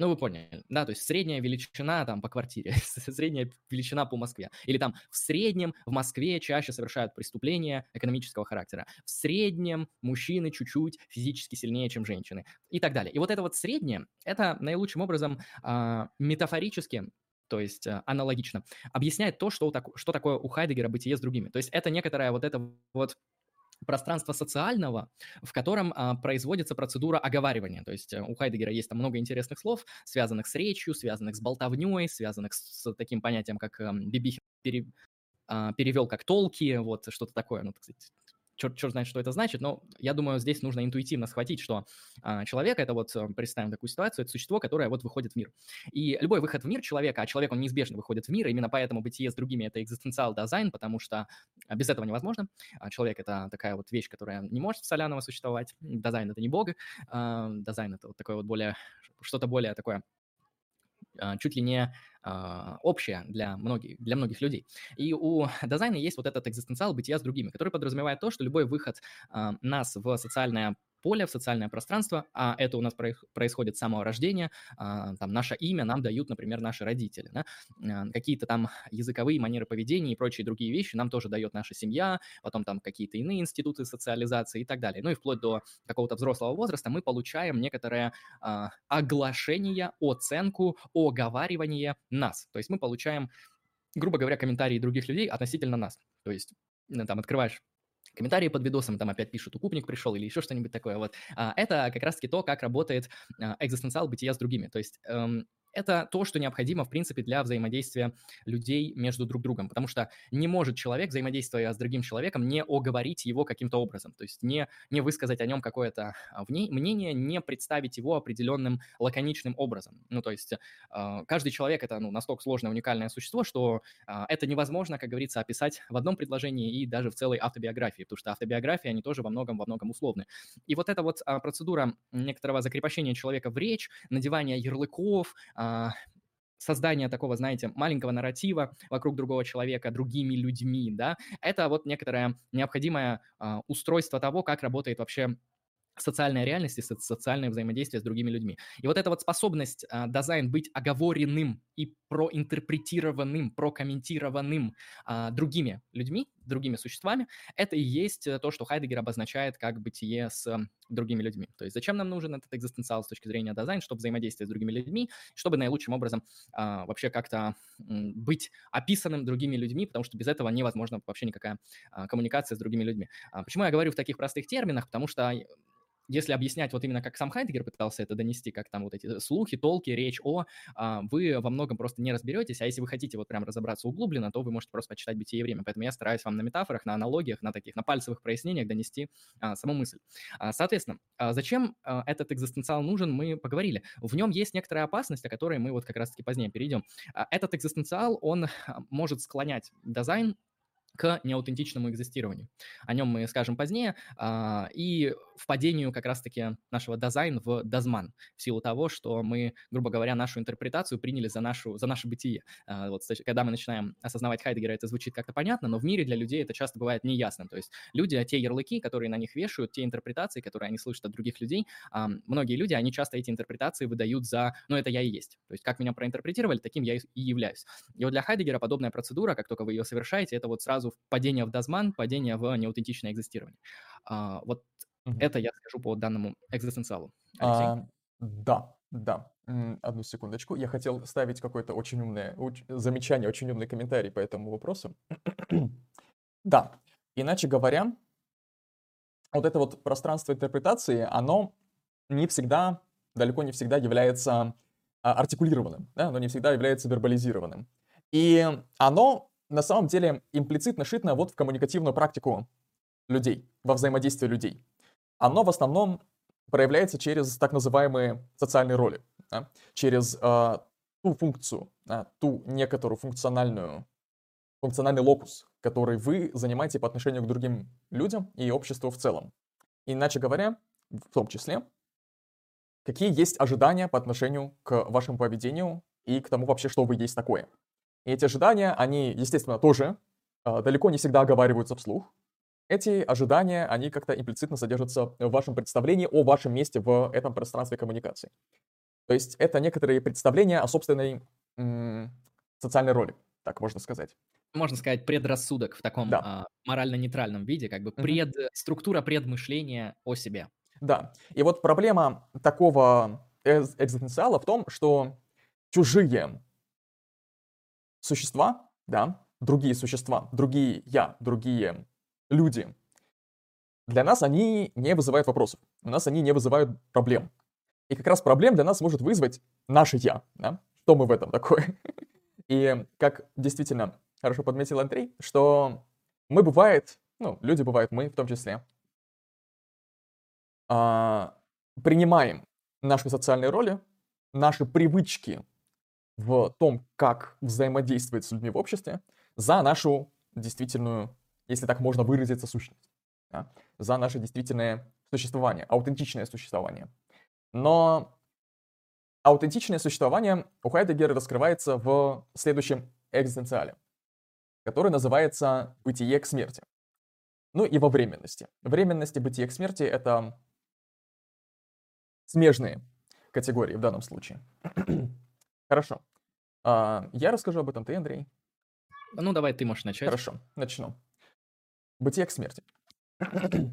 ну, вы поняли, да, то есть средняя величина там по квартире, <laughs> средняя величина по Москве. Или там в среднем в Москве чаще совершают преступления экономического характера. В среднем мужчины чуть-чуть физически сильнее, чем женщины. И так далее. И вот это вот среднее, это наилучшим образом э, метафорически то есть э, аналогично, объясняет то, что, что такое у Хайдегера бытие с другими. То есть это некоторая вот эта вот пространство социального, в котором а, производится процедура оговаривания. То есть э, у Хайдегера есть там много интересных слов, связанных с речью, связанных с болтовней, связанных с, с таким понятием, как э, Бибихин пере, а, перевел как толки, вот что-то такое. Ну, так черт, черт знает, что это значит, но я думаю, здесь нужно интуитивно схватить, что а, человек — это вот, э, представим такую ситуацию, это существо, которое вот выходит в мир. И любой выход в мир человека, а человек, он неизбежно выходит в мир, именно поэтому бытие с другими — это экзистенциал дизайн, потому что а, без этого невозможно. А человек — это такая вот вещь, которая не может в Соляново существовать. Дизайн — это не бог. А, дизайн — это вот такое вот более, что-то более такое чуть ли не а, общее для многих, для многих людей. И у <laughs> дизайна есть вот этот экзистенциал бытия с другими, который подразумевает то, что любой выход а, нас в социальное поле, в социальное пространство, а это у нас происходит с самого рождения, а, там наше имя нам дают, например, наши родители, да? А, какие-то там языковые манеры поведения и прочие другие вещи нам тоже дает наша семья, потом там какие-то иные институты социализации и так далее. Ну и вплоть до какого-то взрослого возраста мы получаем некоторое а, оглашение, оценку, оговаривание нас. То есть мы получаем грубо говоря, комментарии других людей относительно нас. То есть там открываешь комментарии под видосом, там опять пишут, укупник пришел или еще что-нибудь такое. Вот. А, это как раз-таки то, как работает а, экзистенциал бытия с другими. То есть эм, это то, что необходимо, в принципе, для взаимодействия людей между друг другом, потому что не может человек, взаимодействуя с другим человеком, не оговорить его каким-то образом, то есть не, не высказать о нем какое-то а, мнение, не представить его определенным лаконичным образом. Ну, то есть э, каждый человек — это ну, настолько сложное, уникальное существо, что э, это невозможно, как говорится, описать в одном предложении и даже в целой автобиографии, потому что автобиографии, они тоже во многом, во многом условны. И вот эта вот процедура некоторого закрепощения человека в речь, надевания ярлыков, а, создание такого, знаете, маленького нарратива вокруг другого человека, другими людьми, да, это вот некоторое необходимое а, устройство того, как работает вообще социальная реальность и социальное взаимодействие с другими людьми. И вот эта вот способность а, дизайн быть оговоренным и проинтерпретированным, прокомментированным а, другими людьми, другими существами, это и есть э, то, что Хайдегер обозначает как бытие с а, другими людьми. То есть зачем нам нужен этот экзистенциал с точки зрения дизайна, чтобы взаимодействовать с другими людьми, чтобы наилучшим образом а, вообще как-то быть описанным другими людьми, потому что без этого невозможна вообще никакая а, коммуникация с другими людьми. А, почему я говорю в таких простых терминах? Потому что если объяснять вот именно как сам Хайдегер пытался это донести, как там вот эти слухи, толки, речь о, а, вы во многом просто не разберетесь, а если вы хотите вот прям разобраться углубленно, то вы можете просто почитать «Бытие и время». Поэтому я стараюсь вам на метафорах, на аналогиях, на таких, на пальцевых прояснениях донести а, саму мысль. А, соответственно, зачем этот экзистенциал нужен, мы поговорили. В нем есть некоторая опасность, о которой мы вот как раз-таки позднее перейдем. Этот экзистенциал, он может склонять дизайн к неаутентичному экзистированию. О нем мы скажем позднее. А, и впадению как раз-таки нашего дизайн в дазман, в силу того, что мы, грубо говоря, нашу интерпретацию приняли за, нашу, за наше бытие. А, вот, когда мы начинаем осознавать Хайдегера, это звучит как-то понятно, но в мире для людей это часто бывает неясным. То есть люди, те ярлыки, которые на них вешают, те интерпретации, которые они слышат от других людей, а, многие люди, они часто эти интерпретации выдают за «ну, это я и есть». То есть как меня проинтерпретировали, таким я и являюсь. И вот для Хайдегера подобная процедура, как только вы ее совершаете, это вот сразу падение в дазман, падение в неаутентичное экзистирование. А, вот Мгм. Это я скажу по данному экзистенциалу. Алексей? А, да, да. Одну секундочку. Я хотел ставить какое-то очень умное уч- замечание, очень умный комментарий по этому вопросу. <clears throat> Да, иначе говоря, вот это вот пространство интерпретации, оно не всегда, далеко не всегда является а, артикулированным, да, оно не всегда является вербализированным. И оно на самом деле имплицитно шитно вот в коммуникативную практику людей, во взаимодействии людей оно в основном проявляется через так называемые социальные роли, да? через э, ту функцию, да? ту некоторую функциональную, функциональный локус, который вы занимаете по отношению к другим людям и обществу в целом. Иначе говоря, в том числе, какие есть ожидания по отношению к вашему поведению и к тому вообще, что вы есть такое. И эти ожидания, они, естественно, тоже э, далеко не всегда оговариваются вслух. Эти ожидания, они как-то имплицитно содержатся в вашем представлении о вашем месте в этом пространстве коммуникации. То есть это некоторые представления о собственной м- социальной роли, так можно сказать. Можно сказать, предрассудок в таком да. а, морально-нейтральном виде, как бы пред, mm-hmm. структура предмышления о себе. Да, и вот проблема такого экзистенциала в том, что чужие существа, да, другие существа, другие я, другие люди, для нас они не вызывают вопросов, у нас они не вызывают проблем. И как раз проблем для нас может вызвать наше я, да? Что мы в этом такое? <laughs> И как действительно хорошо подметил Андрей, что мы бывает, ну, люди бывают, мы в том числе, а, принимаем наши социальные роли, наши привычки в том, как взаимодействовать с людьми в обществе, за нашу действительную, если так можно выразиться, сущность. Да? За наше действительное существование, аутентичное существование. Но аутентичное существование у Хайдегера раскрывается в следующем экзистенциале, который называется «бытие к смерти». Ну и во временности. Временность и бытие к смерти — это смежные категории в данном случае. <clears throat> Хорошо. А, я расскажу об этом, ты, Андрей. Ну, давай ты можешь начать. Хорошо, начну. Бытие к смерти. <clears throat>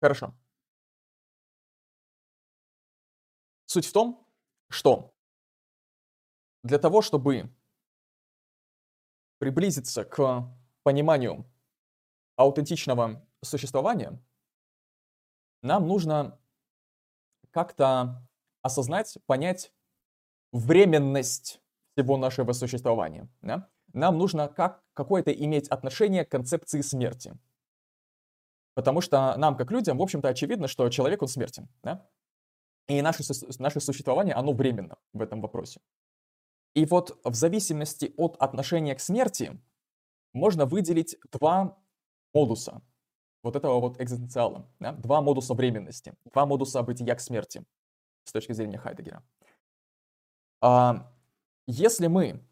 Хорошо. Суть в том, что для того, чтобы приблизиться к пониманию аутентичного существования, нам нужно как-то осознать, понять временность всего нашего существования. Да? Нам нужно как, какое-то иметь отношение к концепции смерти. Потому что нам, как людям, в общем-то, очевидно, что человек, он смертен. Да? И наше, наше существование, оно временно в этом вопросе. И вот в зависимости от отношения к смерти можно выделить два модуса вот этого вот экзистенциала. Да? Два модуса временности, два модуса бытия к смерти с точки зрения Хайдегера. А, если мы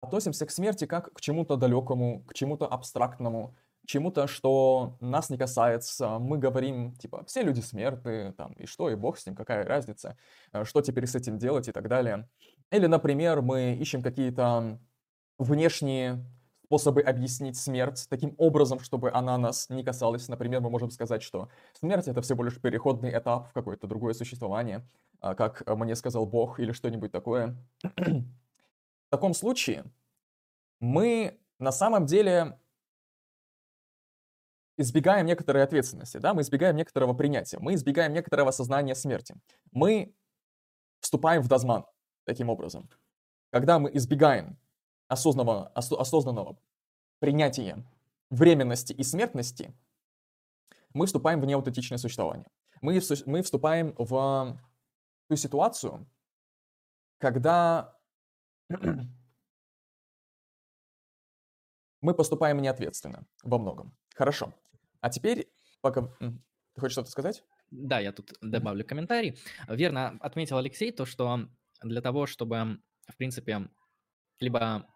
относимся к смерти как к чему-то далекому, к чему-то абстрактному, чему-то, что нас не касается, мы говорим, типа, все люди смертны, там, и что, и бог с ним, какая разница, э, что теперь с этим делать и так далее. Или, например, мы ищем какие-то внешние способы объяснить смерть таким образом, чтобы она нас не касалась. Например, мы можем сказать, что смерть — это всего лишь переходный этап в какое-то другое существование, а, как мне сказал Бог или что-нибудь такое. в таком случае мы на самом деле избегаем некоторой ответственности, да, мы избегаем некоторого принятия, мы избегаем некоторого сознания смерти. Мы вступаем в дозман таким образом. Когда мы избегаем осознанного, осознанного принятия временности и смертности, мы вступаем в неаутентичное существование. Мы, мы вступаем в ту ситуацию, когда <clears throat> мы поступаем неответственно во многом. Хорошо. А теперь, пока... Ты хочешь что-то сказать? Да, я тут добавлю комментарий. Верно отметил Алексей то, что для того, чтобы, в принципе, либо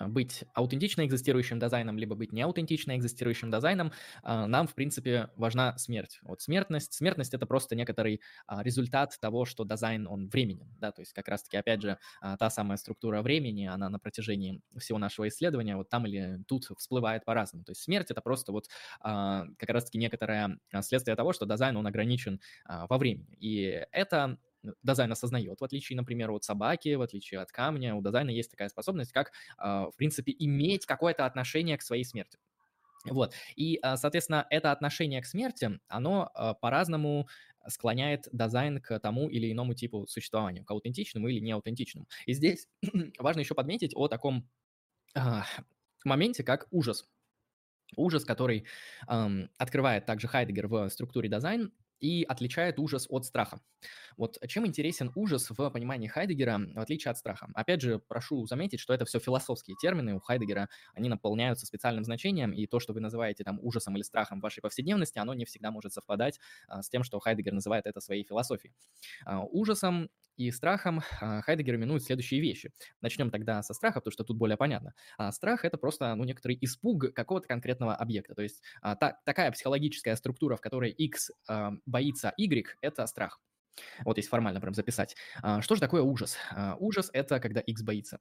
быть аутентично экзистирующим дизайном, либо быть неаутентично экзистирующим дизайном, а, нам, в принципе, важна смерть. Вот смертность, смертность — это просто некоторый а, результат того, что дазайн, он временен, да, то есть как раз-таки, опять же, та самая структура времени, она на протяжении всего нашего исследования вот там или тут всплывает по-разному. То есть смерть — это просто вот как раз-таки некоторое следствие того, что дазайн, он ограничен во времени. И это дазайн осознает, в отличие, например, от собаки, в отличие от камня, у дазайна есть такая способность, как, а, в принципе, иметь какое-то отношение к своей смерти. Вот. И, а, соответственно, это отношение к смерти, оно а, по-разному склоняет дизайн к тому или иному типу существования, к аутентичному или неаутентичному. И здесь <clears throat> важно еще подметить о таком моменте, как ужас. Ужас, который эм, открывает также Хайдегер в структуре дизайн, и отличает ужас от страха. Вот чем интересен ужас в понимании Хайдегера, в отличие от страха? Опять же, прошу заметить, что это все философские термины у Хайдегера, они наполняются специальным значением, и то, что вы называете там ужасом или страхом в вашей повседневности, оно не всегда может совпадать а, с тем, что Хайдегер называет это своей философией. А, ужасом и страхом а, Хайдегер именует следующие вещи. Начнем тогда со страха, потому что тут более понятно. А страх – это просто ну, некоторый испуг какого-то конкретного объекта. То есть а, та, такая психологическая структура, в которой X боится Y – это страх. Вот если формально прям записать. Что же такое ужас? Ужас – это когда X боится.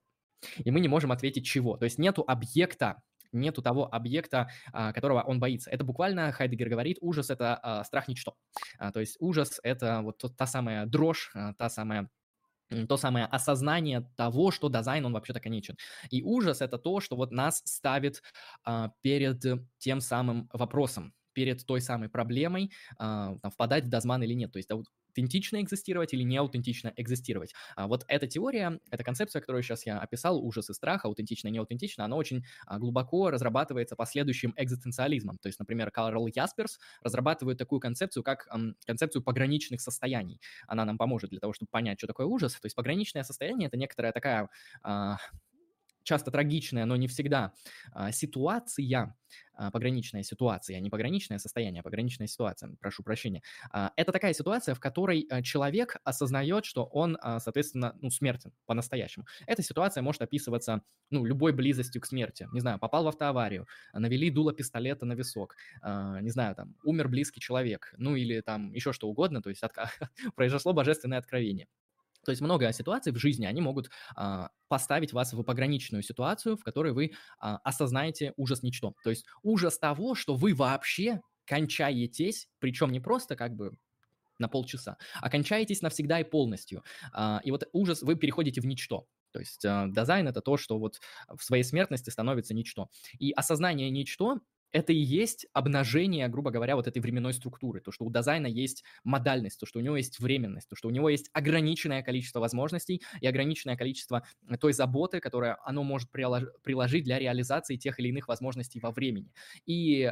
И мы не можем ответить чего. То есть нету объекта, нету того объекта, а, которого он боится. Это буквально, Хайдегер говорит, ужас – это а, страх ничто. А, то есть ужас – это вот та самая дрожь, та самая то самое осознание того, что дизайн, он вообще-то конечен. И ужас – это то, что вот нас ставит перед тем самым вопросом, перед той самой проблемой, впадать в дозман или нет. То есть аутентично экзистировать или не аутентично экзистировать. А вот эта теория, эта концепция, которую сейчас я описал, ужас и страх, аутентично не аутентично, она очень а, глубоко разрабатывается последующим экзистенциализмом. То есть, например, Карл Ясперс разрабатывает такую концепцию, как концепцию пограничных состояний. Она нам поможет для того, чтобы понять, что такое ужас. То есть пограничное состояние – это некоторая такая а, часто трагичная, но не всегда а, ситуация, а, пограничная ситуация, не пограничное состояние, а пограничная ситуация, прошу прощения. А, это такая ситуация, в которой человек осознает, что он, соответственно, ну, смертен по-настоящему. Эта ситуация может описываться, ну, любой близостью к смерти. Не знаю, попал в автоаварию, навели дуло пистолета на висок, не знаю, там, умер близкий человек, ну, или там еще что угодно, то есть от... <laughs> произошло божественное откровение. То есть много ситуаций в жизни, они могут а, поставить вас в пограничную ситуацию, в которой вы а, осознаете ужас ничто. То есть ужас того, что вы вообще кончаетесь, причем не просто как бы на полчаса, а кончаетесь навсегда и полностью. А, и вот ужас, вы переходите в ничто. То есть э, дизайн это то, что вот в своей смертности становится ничто. И осознание ничто это и есть обнажение, грубо говоря, вот этой временной структуры. То, что у дизайна есть модальность, то, что у него есть временность, то, что у него есть ограниченное количество возможностей и ограниченное количество той заботы, которое оно может приложить для реализации тех или иных возможностей во времени. И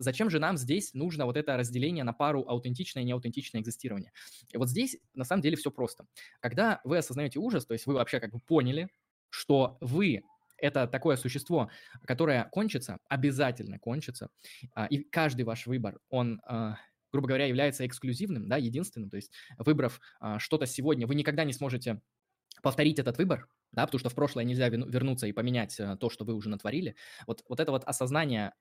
Зачем же нам здесь нужно вот это разделение на пару аутентичное и неаутентичное экзистирование? И вот здесь на самом деле все просто. Когда вы осознаете ужас, то есть вы вообще как бы поняли, что вы это такое существо, которое кончится, обязательно кончится, а, и каждый ваш выбор, он а, грубо говоря, является эксклюзивным, да, единственным. То есть, выбрав а, что-то сегодня, вы никогда не сможете повторить этот выбор, да, потому что в прошлое нельзя вернуться и поменять то, что вы уже натворили. Вот, вот это вот осознание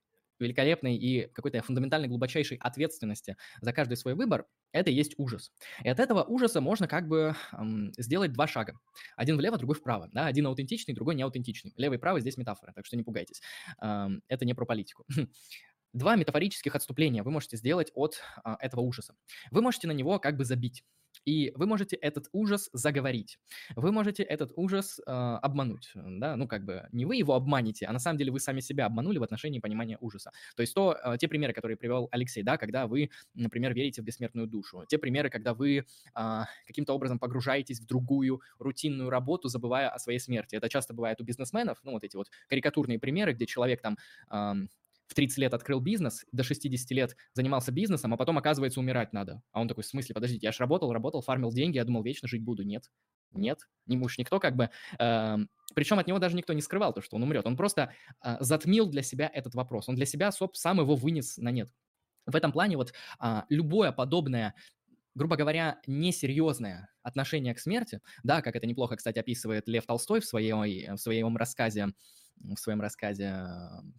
великолепной и какой-то фундаментальной глубочайшей ответственности за каждый свой выбор, это и есть ужас. И от этого ужаса можно как бы эм, сделать два шага. Один влево, другой вправо. Да? Один аутентичный, другой неаутентичный. Левый и правый здесь метафора, так что не пугайтесь. Эм, это не про политику. <laughs> Два метафорических отступления вы можете сделать от э, этого ужаса. Вы можете на него как бы забить. И вы можете этот ужас заговорить. Вы можете этот ужас э, обмануть. Да? Ну, как бы не вы его обманете, а на самом деле вы сами себя обманули в отношении понимания ужаса. То есть то, э, те примеры, которые привел Алексей, да, когда вы, например, верите в бессмертную душу. Те примеры, когда вы э, каким-то образом погружаетесь в другую рутинную работу, забывая о своей смерти. Это часто бывает у бизнесменов, ну, вот эти вот карикатурные примеры, где человек там... Э, в 30 лет открыл бизнес, до 60 лет занимался бизнесом, а потом, оказывается, умирать надо. А он такой, в смысле, подождите, я же работал, работал, фармил деньги, я думал, вечно жить буду. Нет, нет, не муж никто как бы... Э, причем от него даже никто не скрывал то, что он умрет. Он просто э, затмил для себя этот вопрос. Он для себя, соп, сам его вынес на нет. В этом плане вот э, любое подобное грубо говоря, несерьезное отношение к смерти, да, как это неплохо, кстати, описывает Лев Толстой в, своей, в своем рассказе в своем рассказе,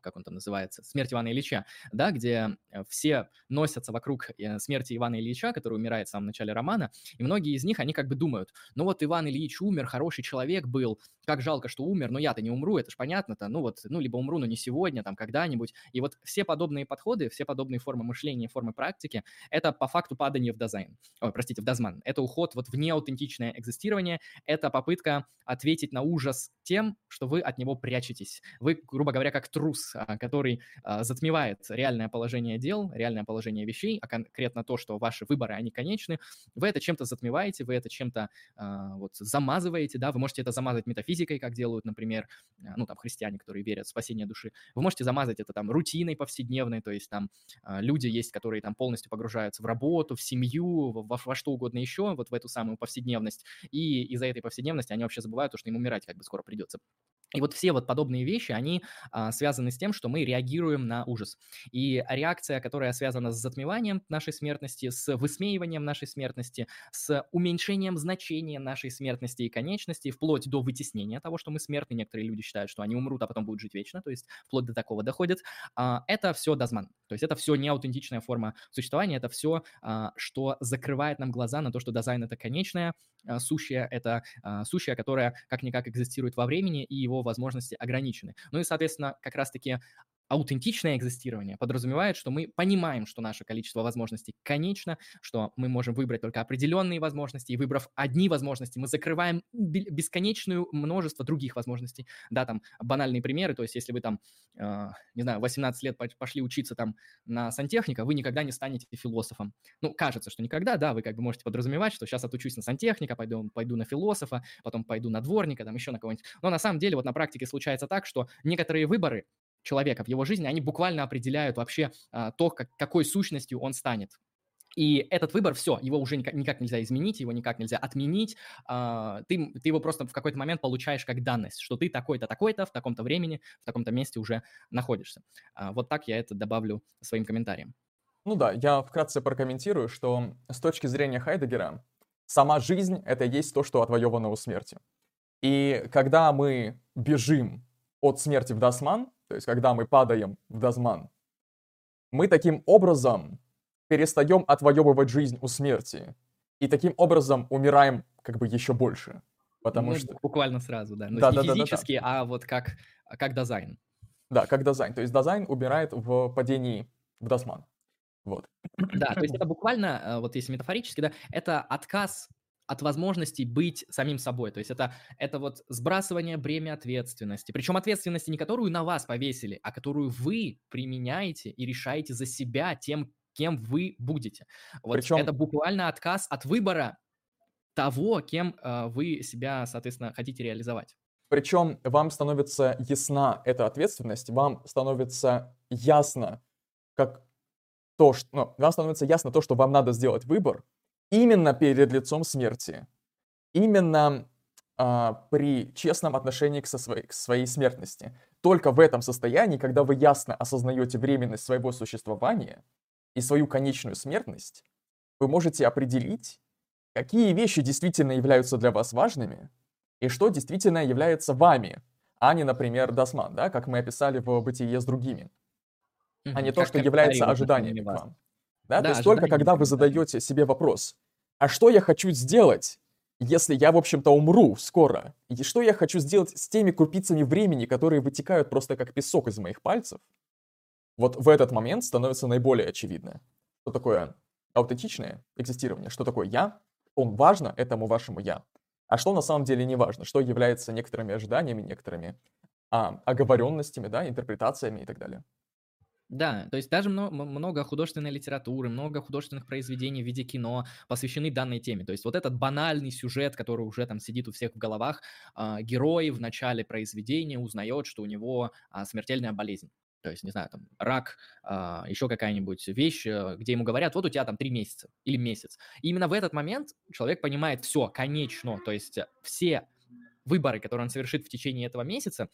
как он там называется, «Смерть Ивана Ильича», да, где э, все носятся вокруг э, смерти Ивана Ильича, который умирает в самом начале романа, и многие из них, они как бы думают, ну вот Иван Ильич умер, хороший человек был, как жалко, что умер, но я-то не умру, это ж понятно-то, ну вот, ну либо умру, но не сегодня, там когда-нибудь. И вот все подобные подходы, все подобные формы мышления, формы практики, это по факту падание в дизайн, ой, простите, в дозман. Это уход вот в неаутентичное экзистирование, это попытка ответить на ужас тем, что вы от него прячетесь. Вы, грубо говоря, как трус, а, который а, затмевает реальное положение дел, реальное положение вещей, а конкретно то, что ваши выборы, они конечны, вы это чем-то затмеваете, вы это чем-то а, вот замазываете, да, вы можете это замазать метафизикой, как делают, например, ну, там, христиане, которые верят в спасение души. Вы можете замазать это там рутиной повседневной, то есть там люди есть, которые там полностью погружаются в работу, в семью, во, во что угодно еще, вот в эту самую повседневность, и из-за этой повседневности они вообще забывают то, что им умирать как бы скоро придется. И вот все вот подобные вещи, они а, связаны с тем, что мы реагируем на ужас. И реакция, которая связана с затмеванием нашей смертности, с высмеиванием нашей смертности, с уменьшением значения нашей смертности и конечности, вплоть до вытеснения того, что мы смертны. Некоторые люди считают, что они умрут, а потом будут жить вечно, то есть вплоть до такого доходят. А, это все дазман. То есть это все не аутентичная форма существования, это все, а, что закрывает нам глаза на то, что дизайн это конечное, а, сущее это а, сущее, которое как-никак экзистирует во времени, и его возможности ограничены. Ну и, соответственно, как раз-таки аутентичное экзистирование подразумевает, что мы понимаем, что наше количество возможностей конечно, что мы можем выбрать только определенные возможности, и выбрав одни возможности, мы закрываем бесконечное множество других возможностей. Да, там банальные примеры, то есть если вы там, э, не знаю, 18 лет пошли учиться там на сантехника, вы никогда не станете философом. Ну, кажется, что никогда, да, вы как бы можете подразумевать, что сейчас отучусь на сантехника, пойду, пойду на философа, потом пойду на дворника, там еще на кого-нибудь. Но на самом деле вот на практике случается так, что некоторые выборы человека в его жизни, они буквально определяют вообще а, то, как, какой сущностью он станет. И этот выбор, все, его уже никак, нельзя изменить, его никак нельзя отменить. А, ты, ты его просто в какой-то момент получаешь как данность, что ты такой-то, такой-то, в таком-то времени, в таком-то месте уже находишься. А, вот так я это добавлю своим комментарием. Ну да, я вкратце прокомментирую, что с точки зрения Хайдегера, сама жизнь — это есть то, что отвоевано у смерти. И когда мы бежим от смерти в Дасман, то есть когда мы падаем в дазман, мы таким образом перестаем отвоевывать жизнь у смерти. И таким образом умираем как бы еще больше. Потому ну, что... Буквально сразу, да. Но да, не да, физически, да, да, да. а вот как, как дизайн. Да, как дизайн. То есть дизайн умирает в падении в дазман. Вот. Да, то есть это буквально, э, вот если метафорически, да, это отказ от возможности быть самим собой. То есть это, это вот сбрасывание бремя ответственности. Причем ответственности не которую на вас повесили, а которую вы применяете и решаете за себя тем, кем вы будете. Вот Причем... это буквально отказ от выбора того, кем э, вы себя, соответственно, хотите реализовать. Причем вам становится ясна эта ответственность, вам становится ясно, как то, что, ну, вам становится ясно то, что вам надо сделать выбор, именно перед лицом смерти, именно а, при честном отношении к, со своей, к своей смертности. Только в этом состоянии, когда вы ясно осознаете временность своего существования и свою конечную смертность, вы можете определить, какие вещи действительно являются для вас важными и что действительно является вами, а не, например, Дасман, да, как мы описали в «Бытие с другими», а не то, что является ожиданиями к вам. Да? да То есть только когда вы задаете себе вопрос, а что я хочу сделать, если я, в общем-то, умру скоро? И что я хочу сделать с теми крупицами времени, которые вытекают просто как песок из моих пальцев? Вот в этот момент становится наиболее очевидно, что такое аутентичное экзистирование, что такое я, он важно этому вашему я, а что на самом деле не важно, что является некоторыми ожиданиями, некоторыми а, оговоренностями, да, интерпретациями и так далее. Да, то есть даже много художественной литературы, много художественных произведений в виде кино посвящены данной теме. То есть вот этот банальный сюжет, который уже там сидит у всех в головах, э, герой в начале произведения узнает, что у него э, смертельная болезнь. То есть, не знаю, там, рак, э, а, еще какая-нибудь вещь, э, где ему говорят, вот у тебя там три месяца или месяц. И именно в этот момент человек понимает, все, конечно, то есть все выборы, которые он совершит в течение этого месяца,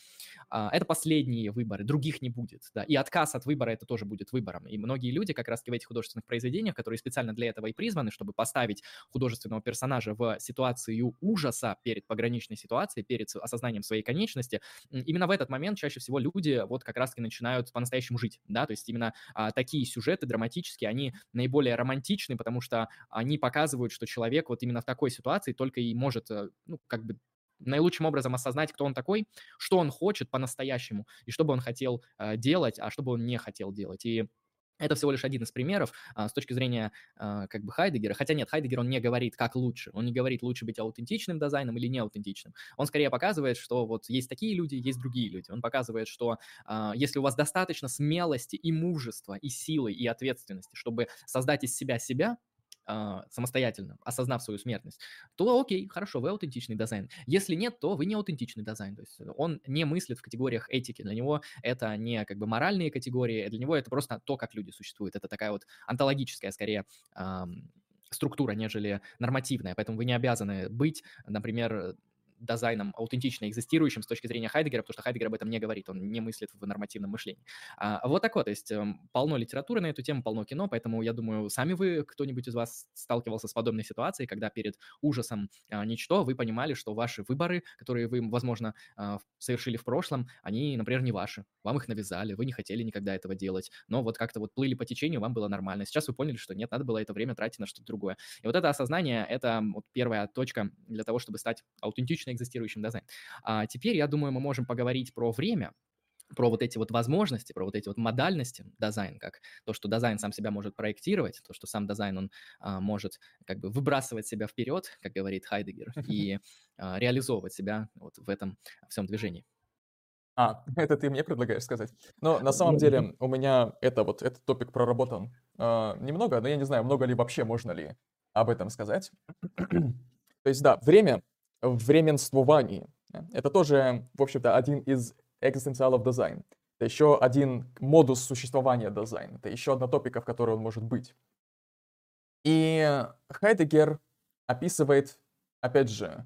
а, это последние выборы, других не будет. Да? И отказ от выбора это тоже будет выбором. И многие люди как раз в этих художественных произведениях, которые специально для этого и призваны, чтобы поставить художественного персонажа в ситуацию ужаса перед пограничной ситуацией, перед осознанием своей конечности, именно в этот момент чаще всего люди вот как раз-таки начинают по-настоящему жить. Да? То есть именно а, такие сюжеты драматические, они наиболее романтичны, потому что они показывают, что человек вот именно в такой ситуации только и может, э, ну, как бы наилучшим образом осознать, кто он такой, что он хочет по-настоящему, и что бы он хотел э, делать, а что бы он не хотел делать. И это всего лишь один из примеров а, с точки зрения а, как бы Хайдегера. Хотя нет, Хайдегер, он не говорит, как лучше. Он не говорит, лучше быть аутентичным дизайном или неаутентичным. Он скорее показывает, что вот есть такие люди, есть другие люди. Он показывает, что а, если у вас достаточно смелости и мужества, и силы, и ответственности, чтобы создать из себя себя, э, самостоятельно, осознав свою смертность, то окей, хорошо, вы аутентичный дизайн. Если нет, то вы не аутентичный дизайн. То есть он не мыслит в категориях этики. Для него это не как бы моральные категории, для него это просто то, как люди существуют. Это такая вот онтологическая, скорее, э, структура, нежели нормативная. Поэтому вы не обязаны быть, например, дизайном аутентично экзистирующим с точки зрения Хайдегера, потому что Хайдегер об этом не говорит, он не мыслит в нормативном мышлении. А, вот такое, то есть эм, полно литературы на эту тему, полно кино, поэтому я думаю, сами вы, кто-нибудь из вас сталкивался с подобной ситуацией, когда перед ужасом а, ничто вы понимали, что ваши выборы, которые вы, возможно, а, совершили в прошлом, они, например, не ваши, вам их навязали, вы не хотели никогда этого делать, но вот как-то вот плыли по течению, вам было нормально. Сейчас вы поняли, что нет, надо было это время тратить на что-то другое. И вот это осознание, это вот первая точка для того, чтобы стать аутентичным обычно экзистирующим дизайном. А теперь, я думаю, мы можем поговорить про время, про вот эти вот возможности, про вот эти вот модальности дизайн, как то, что дизайн сам себя может проектировать, то, что сам дизайн, он а, может как бы выбрасывать себя вперед, как говорит Хайдегер, <laughs> и а, реализовывать себя вот в этом всем движении. А, <laughs> это ты мне предлагаешь сказать? Но на самом деле у меня это вот, этот топик проработан э, немного, но я не знаю, много ли вообще можно ли об этом сказать. <clears throat> То есть да, время временствовании. Это тоже, в общем-то, один из экзистенциалов дизайн. Это еще один модус существования дизайна. Это еще одна топика, в которой он может быть. И Хайдегер описывает, опять же,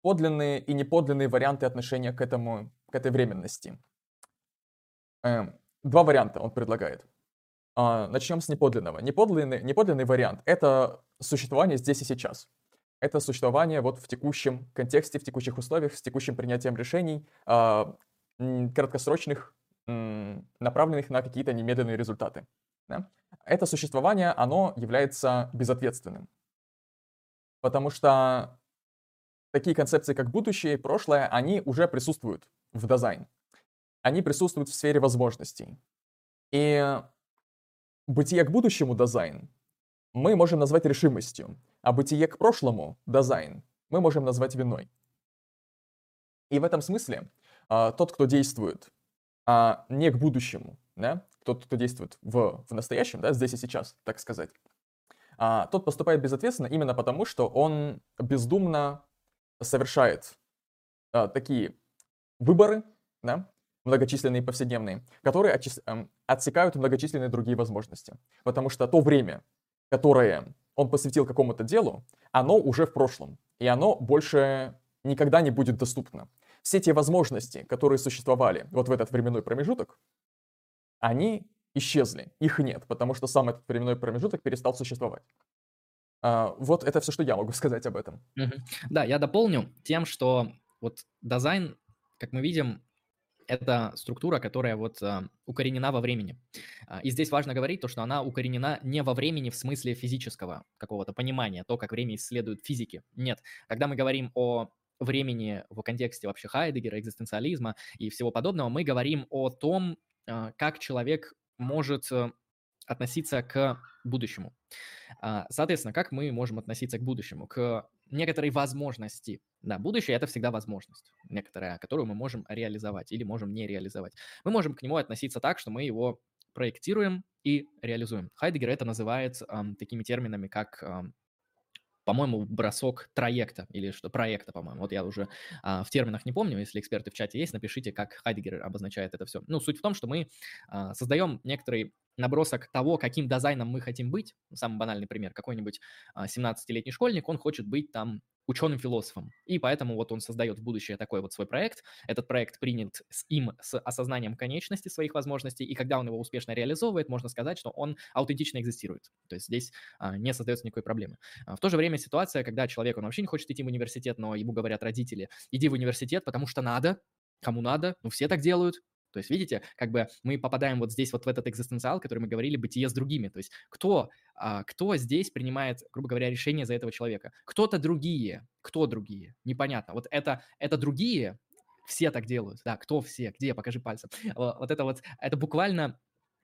подлинные и неподлинные варианты отношения к, этому, к этой временности. Эм, два варианта он предлагает. А, начнем с неподлинного. Неподлинный, неподлинный вариант — это существование здесь и сейчас это существование вот в текущем контексте, в текущих условиях, с текущим принятием решений, э, краткосрочных, направленных на какие-то немедленные результаты. Это существование, оно является безответственным. Потому что такие концепции, как будущее и прошлое, они уже присутствуют в дизайн. Они присутствуют в сфере возможностей. И бытие к будущему дизайн мы можем назвать решимостью а бытие к прошлому, дизайн, мы можем назвать виной. И в этом смысле а, тот, кто действует а не к будущему, да, тот, кто действует в, в настоящем, да, здесь и сейчас, так сказать, а, тот поступает безответственно именно потому, что он бездумно совершает а, такие выборы, да, многочисленные повседневные, которые эм, отсекают многочисленные другие возможности. Потому что то время, которое он посвятил какому-то делу, оно уже в прошлом, и оно больше никогда не будет доступно. Все те возможности, которые существовали вот в этот временной промежуток, они исчезли, их нет, потому что сам этот временной промежуток перестал существовать. А, вот это все, что я могу <laughs> сказать об этом. Да, я дополню тем, что вот дизайн, как мы видим, это структура, которая вот а, укоренена во времени. А, и здесь важно говорить то, что она укоренена не во времени в смысле физического какого-то понимания, то, как время исследует физики. Нет. Когда мы говорим о времени в контексте вообще Хайдегера, экзистенциализма и всего подобного, мы говорим о том, а, как человек может э, относиться к будущему. А, соответственно, как мы можем относиться к будущему? К некоторой возможности. Да, будущее – это всегда возможность некоторая, которую мы можем реализовать или можем не реализовать. Мы можем к нему относиться так, что мы его проектируем и реализуем. Хайдегер это называет эм, такими терминами, как эм, по-моему, бросок траекта или что проекта, по-моему. Вот я уже а, в терминах не помню, если эксперты в чате есть, напишите, как Хайдегер обозначает это все. Ну, суть в том, что мы а, создаем некоторый набросок того, каким дизайном мы хотим быть. Самый банальный пример. Какой-нибудь а, 17-летний школьник, он хочет быть там ученым-философом. И поэтому вот он создает в будущее такой вот свой проект. Этот проект принят с им с осознанием конечности своих возможностей, и когда он его успешно реализовывает, можно сказать, что он аутентично экзистирует. То есть здесь а, не создается никакой проблемы. А, в то же время ситуация, когда человек, он вообще не хочет идти в университет, но ему говорят родители, иди в университет, потому что надо, кому надо, ну все так делают, то есть, видите, как бы мы попадаем вот здесь вот в этот экзистенциал, который мы говорили, бытие с другими. То есть, кто, а, кто здесь принимает, грубо говоря, решение за этого человека? Кто-то другие. Кто другие? Непонятно. Вот это, это другие, все так делают. Да, кто все? Где? Покажи пальцем. Вот это вот, это буквально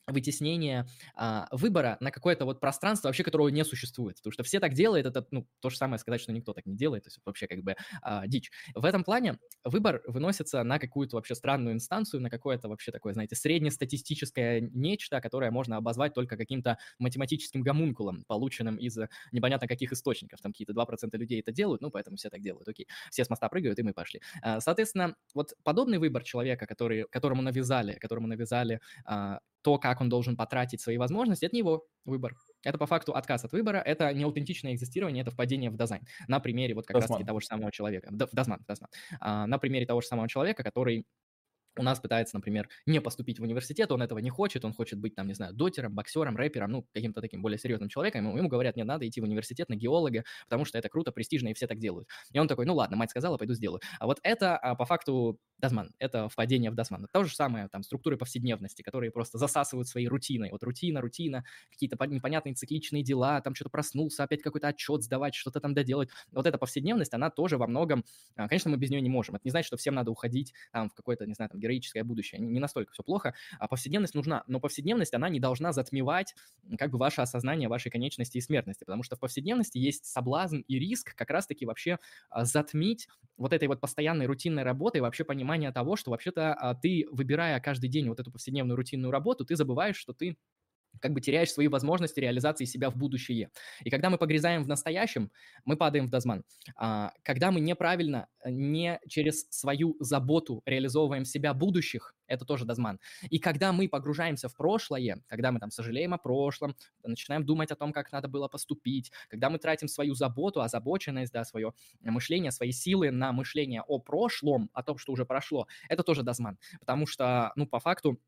вытеснение а, выбора на какое-то вот пространство вообще, которого не существует. Потому что все так делают, это ну, то же самое сказать, что никто так не делает, то есть вообще как бы а, дичь. В этом плане выбор выносится на какую-то вообще странную инстанцию, на какое-то вообще такое, знаете, среднестатистическое нечто, которое можно обозвать только каким-то математическим гомункулом, полученным из непонятно каких источников. Там какие-то 2% людей это делают, ну, поэтому все так делают, окей. Все с моста прыгают, и мы пошли. А, соответственно, вот подобный выбор человека, который, которому навязали, которому навязали а, то, как он должен потратить свои возможности, это не его выбор. Это по факту отказ от выбора, это не аутентичное экзистирование, это впадение в дизайн. На примере вот как раз-таки того же самого человека. В дозман, дозман. А, на примере того же самого человека, который у нас пытается, например, не поступить в университет, он этого не хочет, он хочет быть, там, не знаю, дотером, боксером, рэпером, ну, каким-то таким более серьезным человеком, ему, говорят, не надо идти в университет на геолога, потому что это круто, престижно, и все так делают. И он такой, ну ладно, мать сказала, пойду сделаю. А вот это а, по факту Дазман, это впадение в Дазман. То же самое, там, структуры повседневности, которые просто засасывают своей рутиной. Вот рутина, рутина, какие-то непонятные цикличные дела, там что-то проснулся, опять какой-то отчет сдавать, что-то там доделать. Вот эта повседневность, она тоже во многом, а, конечно, мы без нее не можем. Это не значит, что всем надо уходить там в какое-то, не знаю, там, героическое будущее. Не настолько все плохо, а повседневность нужна. Но повседневность, она не должна затмевать как бы ваше осознание вашей конечности и смертности, потому что в повседневности есть соблазн и риск как раз-таки вообще а, затмить вот этой вот постоянной рутинной работой вообще понимание того, что вообще-то а, ты, выбирая каждый день вот эту повседневную рутинную работу, ты забываешь, что ты как бы теряешь свои возможности реализации себя в будущее. И когда мы погрязаем в настоящем, мы падаем в дозман. А, когда мы неправильно, не через свою заботу реализовываем себя будущих, это тоже дозман. И когда мы погружаемся в прошлое, когда мы там сожалеем о прошлом, начинаем думать о том, как надо было поступить, когда мы тратим свою заботу, озабоченность, да, свое мышление, свои силы на мышление о прошлом, о том, что уже прошло, это тоже дозман. Потому что, ну, по факту,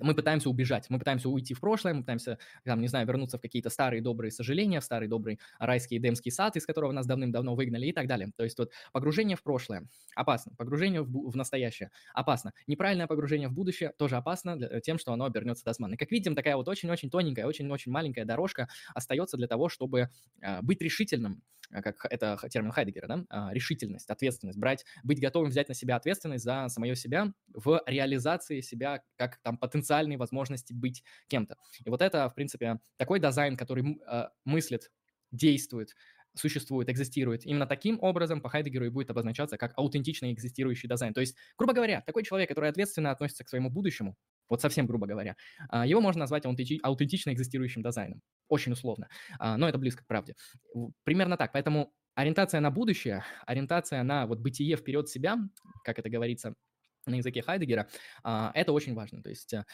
мы пытаемся убежать, мы пытаемся уйти в прошлое, мы пытаемся, там, не знаю, вернуться в какие-то старые добрые сожаления, в старый добрый райский эдемский сад, из которого нас давным-давно выгнали и так далее. То есть вот погружение в прошлое опасно, погружение в, в настоящее опасно, неправильное погружение в будущее тоже опасно для, тем, что оно обернется досман. И как видим, такая вот очень-очень тоненькая, очень-очень маленькая дорожка остается для того, чтобы э, быть решительным, как это термин Хайдегера, да, э, решительность, ответственность, брать, быть готовым взять на себя ответственность за самое себя в реализации себя как там потенциально потенциальные возможности быть кем-то. И вот это, в принципе, такой дизайн, который э, мыслит, действует, существует, экзистирует. Именно таким образом по Хайдегеру и будет обозначаться как аутентичный экзистирующий дизайн. То есть, грубо говоря, такой человек, который ответственно относится к своему будущему, вот совсем грубо говоря, а, его можно назвать аутентично экзистирующим дизайном. Очень условно, а, но это близко к правде. Примерно так. Поэтому ориентация на будущее, ориентация на вот бытие вперед себя, как это говорится на языке Хайдегера, а, это очень важно. То есть э,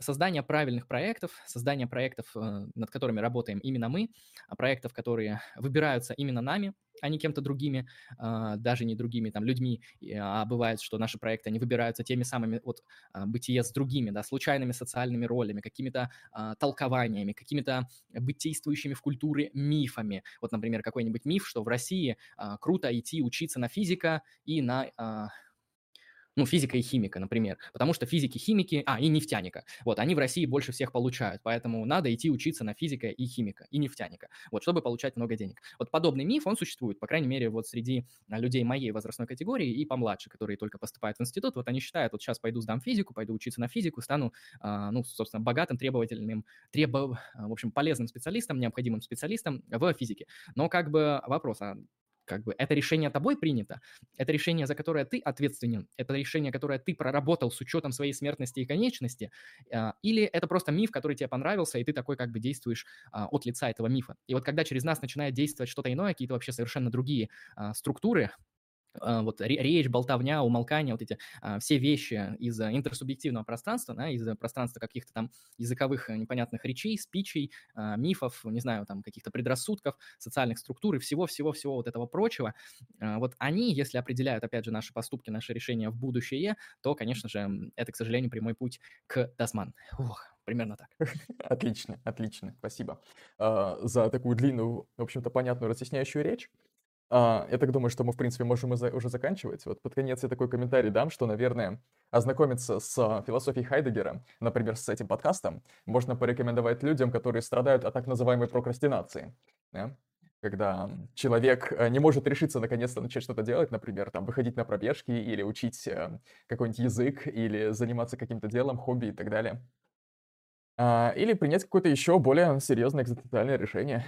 создание правильных проектов, создание проектов, э, над которыми работаем именно мы, а, проектов, которые выбираются именно нами, а не кем-то другими, а, даже не другими там людьми, а бывает, что наши проекты, они выбираются теми самыми вот бытие с другими, да, случайными социальными ролями, какими-то толкованиями, какими-то быть действующими в культуре мифами. Вот, например, какой-нибудь миф, что в России круто идти учиться на физика и на ну, физика и химика, например, потому что физики, химики, а, и нефтяника, вот, они в России больше всех получают, поэтому надо идти учиться на физика и химика, и нефтяника, вот, чтобы получать много денег. Вот подобный миф, он существует, по крайней мере, вот среди а, людей моей возрастной категории и помладше, которые только поступают в институт, вот они считают, вот сейчас пойду сдам физику, пойду учиться на физику, стану, а, ну, собственно, богатым, требовательным, требов, в общем, полезным специалистом, необходимым специалистом в физике. Но как бы вопрос, а как бы это решение тобой принято, это решение, за которое ты ответственен, это решение, которое ты проработал с учетом своей смертности и конечности, а, или это просто миф, который тебе понравился, и ты такой как бы действуешь а, от лица этого мифа. И вот когда через нас начинает действовать что-то иное, какие-то вообще совершенно другие а, структуры, вот речь, болтовня, умолкание, вот эти а, все вещи из интерсубъективного пространства, да, из пространства каких-то там языковых э, непонятных речей, спичей, а, мифов, не знаю, там каких-то предрассудков, социальных структур и всего-всего-всего вот этого прочего, вот они, если определяют, опять же, наши поступки, наши решения в будущее, то, конечно же, это, к сожалению, прямой путь к Дасман. Ух, примерно так. <laughs> Отлично, отлично, спасибо за такую длинную, в общем-то, понятную разъясняющую речь. А, я так думаю, что мы, в принципе, можем уже заканчивать. Вот под конец я такой комментарий дам, что, наверное, ознакомиться с философией Хайдегера, например, с этим подкастом, можно порекомендовать людям, которые страдают от так называемой прокрастинации. Да? Когда человек э, не может решиться наконец-то начать что-то делать, например, там, выходить на пробежки или учить э, какой-нибудь язык, или заниматься каким-то делом, хобби и так далее. а, или принять какое-то еще более серьезное экзистенциальное решение.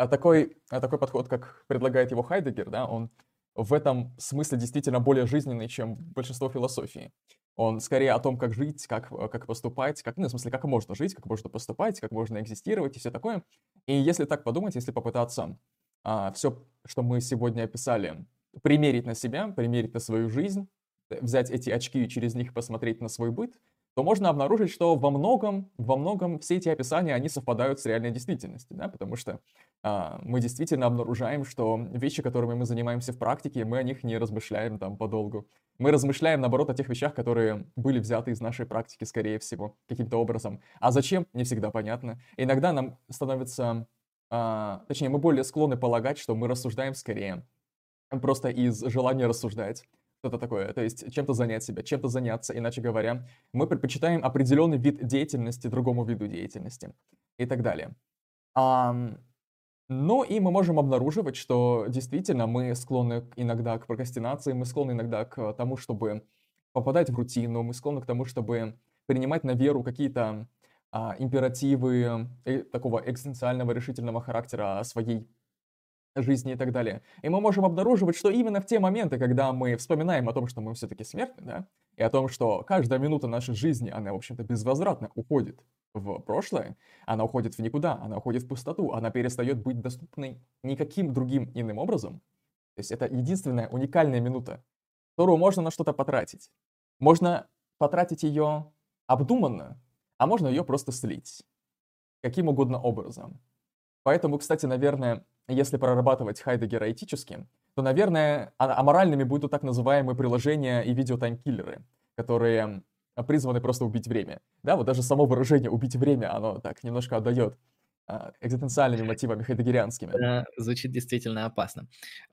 А такой, а такой подход, как предлагает его Хайдегер, да, он в этом смысле действительно более жизненный, чем большинство философии. Он скорее о том, как жить, как, э, как поступать, как, ну, в смысле, как можно жить, как можно поступать, как можно экзистировать и все такое. И если так подумать, если попытаться а, все, что мы сегодня описали, примерить на себя, примерить на свою жизнь, э, взять эти очки и через них посмотреть на свой быт, то можно обнаружить, что во многом, во многом все эти описания, они совпадают с реальной действительностью, да, потому что а, мы действительно обнаружаем, что вещи, которыми мы занимаемся в практике, мы о них не размышляем там подолгу. Мы размышляем, наоборот, о тех вещах, которые были взяты из нашей практики, скорее всего, каким-то образом. А зачем, не всегда понятно. Иногда нам становится, а, точнее, мы более склонны полагать, что мы рассуждаем скорее, просто из желания рассуждать что-то такое, то есть чем-то занять себя, чем-то заняться, иначе говоря, мы предпочитаем определенный вид деятельности другому виду деятельности и так далее. А, ну и мы можем обнаруживать, что действительно мы склонны иногда к прокрастинации, мы склонны иногда к тому, чтобы попадать в рутину, мы склонны к тому, чтобы принимать на веру какие-то а, императивы э, такого экзистенциального решительного характера своей жизни и так далее. И мы можем обнаруживать, что именно в те моменты, когда мы вспоминаем о том, что мы все-таки смертны, да, и о том, что каждая минута нашей жизни, она, в общем-то, безвозвратно уходит в прошлое, она уходит в никуда, она уходит в пустоту, она перестает быть доступной никаким другим иным образом. То есть это единственная уникальная минута, которую можно на что-то потратить. Можно потратить ее обдуманно, а можно ее просто слить. Каким угодно образом. Поэтому, кстати, наверное, если прорабатывать Хайдегера этически, то, наверное, а, аморальными будут так называемые приложения и видеотаймкиллеры, которые призваны просто убить время. Да, вот даже само выражение «убить время», оно так немножко отдает а, экзистенциальными мотивами хайдегерианскими. Это звучит действительно опасно.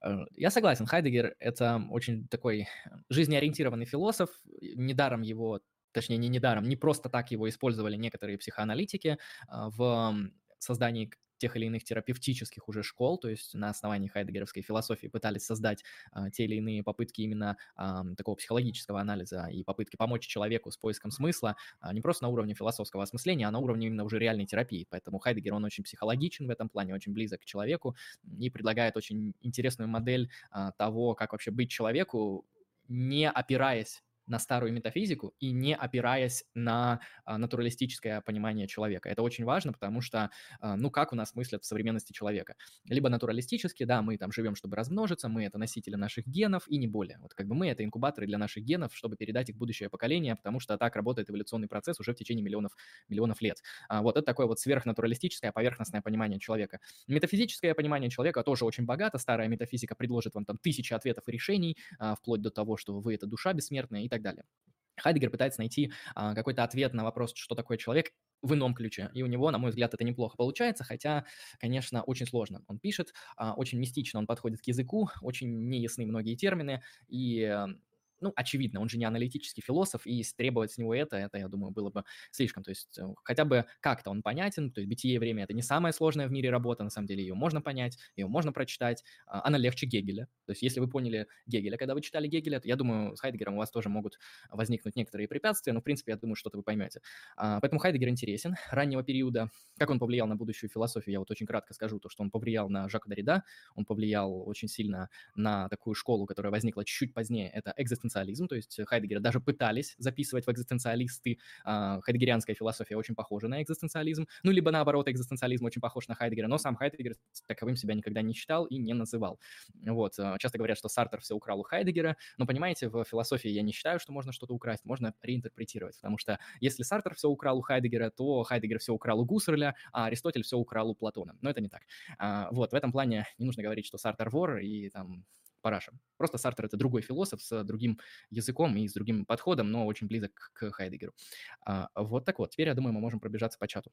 Э, я согласен, Хайдегер — это очень такой жизнеориентированный философ. Недаром его, точнее, не недаром, не просто так его использовали некоторые психоаналитики а, в создании тех или иных терапевтических уже школ, то есть на основании хайдегеровской философии пытались создать а, те или иные попытки именно а, такого психологического анализа и попытки помочь человеку с поиском смысла а, не просто на уровне философского осмысления, а на уровне именно уже реальной терапии. Поэтому Хайдегер, он очень психологичен в этом плане, очень близок к человеку и предлагает очень интересную модель а, того, как вообще быть человеку, не опираясь на старую метафизику и не опираясь на а, натуралистическое понимание человека. Это очень важно, потому что, а, ну, как у нас мыслят в современности человека? Либо натуралистически, да, мы там живем, чтобы размножиться, мы это носители наших генов и не более. Вот как бы мы это инкубаторы для наших генов, чтобы передать их будущее поколение, потому что так работает эволюционный процесс уже в течение миллионов, миллионов лет. А, вот это такое вот сверхнатуралистическое, поверхностное понимание человека. Метафизическое понимание человека тоже очень богато. Старая метафизика предложит вам там тысячи ответов и решений, вплоть до того, что вы это душа бессмертная и так так далее. Хайдегер пытается найти а, какой-то ответ на вопрос, что такое человек, в ином ключе. И у него, на мой взгляд, это неплохо получается, хотя, конечно, очень сложно. Он пишет, а, очень мистично он подходит к языку, очень неясны многие термины, и ну, очевидно, он же не аналитический философ, и требовать с него это, это, я думаю, было бы слишком. То есть э, хотя бы как-то он понятен, то есть «Бытие время» — это не самая сложная в мире работа, на самом деле ее можно понять, ее можно прочитать, а, она легче Гегеля. То есть если вы поняли Гегеля, когда вы читали Гегеля, то я думаю, с Хайдегером у вас тоже могут возникнуть некоторые препятствия, но, в принципе, я думаю, что-то вы поймете. А, поэтому Хайдегер интересен. Раннего периода, как он повлиял на будущую философию, я вот очень кратко скажу, то, что он повлиял на Жака Дорида, он повлиял очень сильно на такую школу, которая возникла чуть-чуть позднее, это экзистенциализм, то есть Хайдегера даже пытались записывать в экзистенциалисты. А, хайдегерианская философия очень похожа на экзистенциализм, ну, либо наоборот, экзистенциализм очень похож на Хайдегера, но сам Хайдегер таковым себя никогда не считал и не называл. Вот, а, часто говорят, что Сартер все украл у Хайдегера, но, понимаете, в философии я не считаю, что можно что-то украсть, можно реинтерпретировать, потому что если Сартер все украл у Хайдегера, то Хайдегер все украл у Гуссерля, а Аристотель все украл у Платона. Но это не так. А, вот, в этом плане не нужно говорить, что Сартер вор и там параша. Просто Сартер — это другой философ с другим языком и с другим подходом, но очень близок к Хайдегеру. А, вот так вот. Теперь, я думаю, мы можем пробежаться по чату.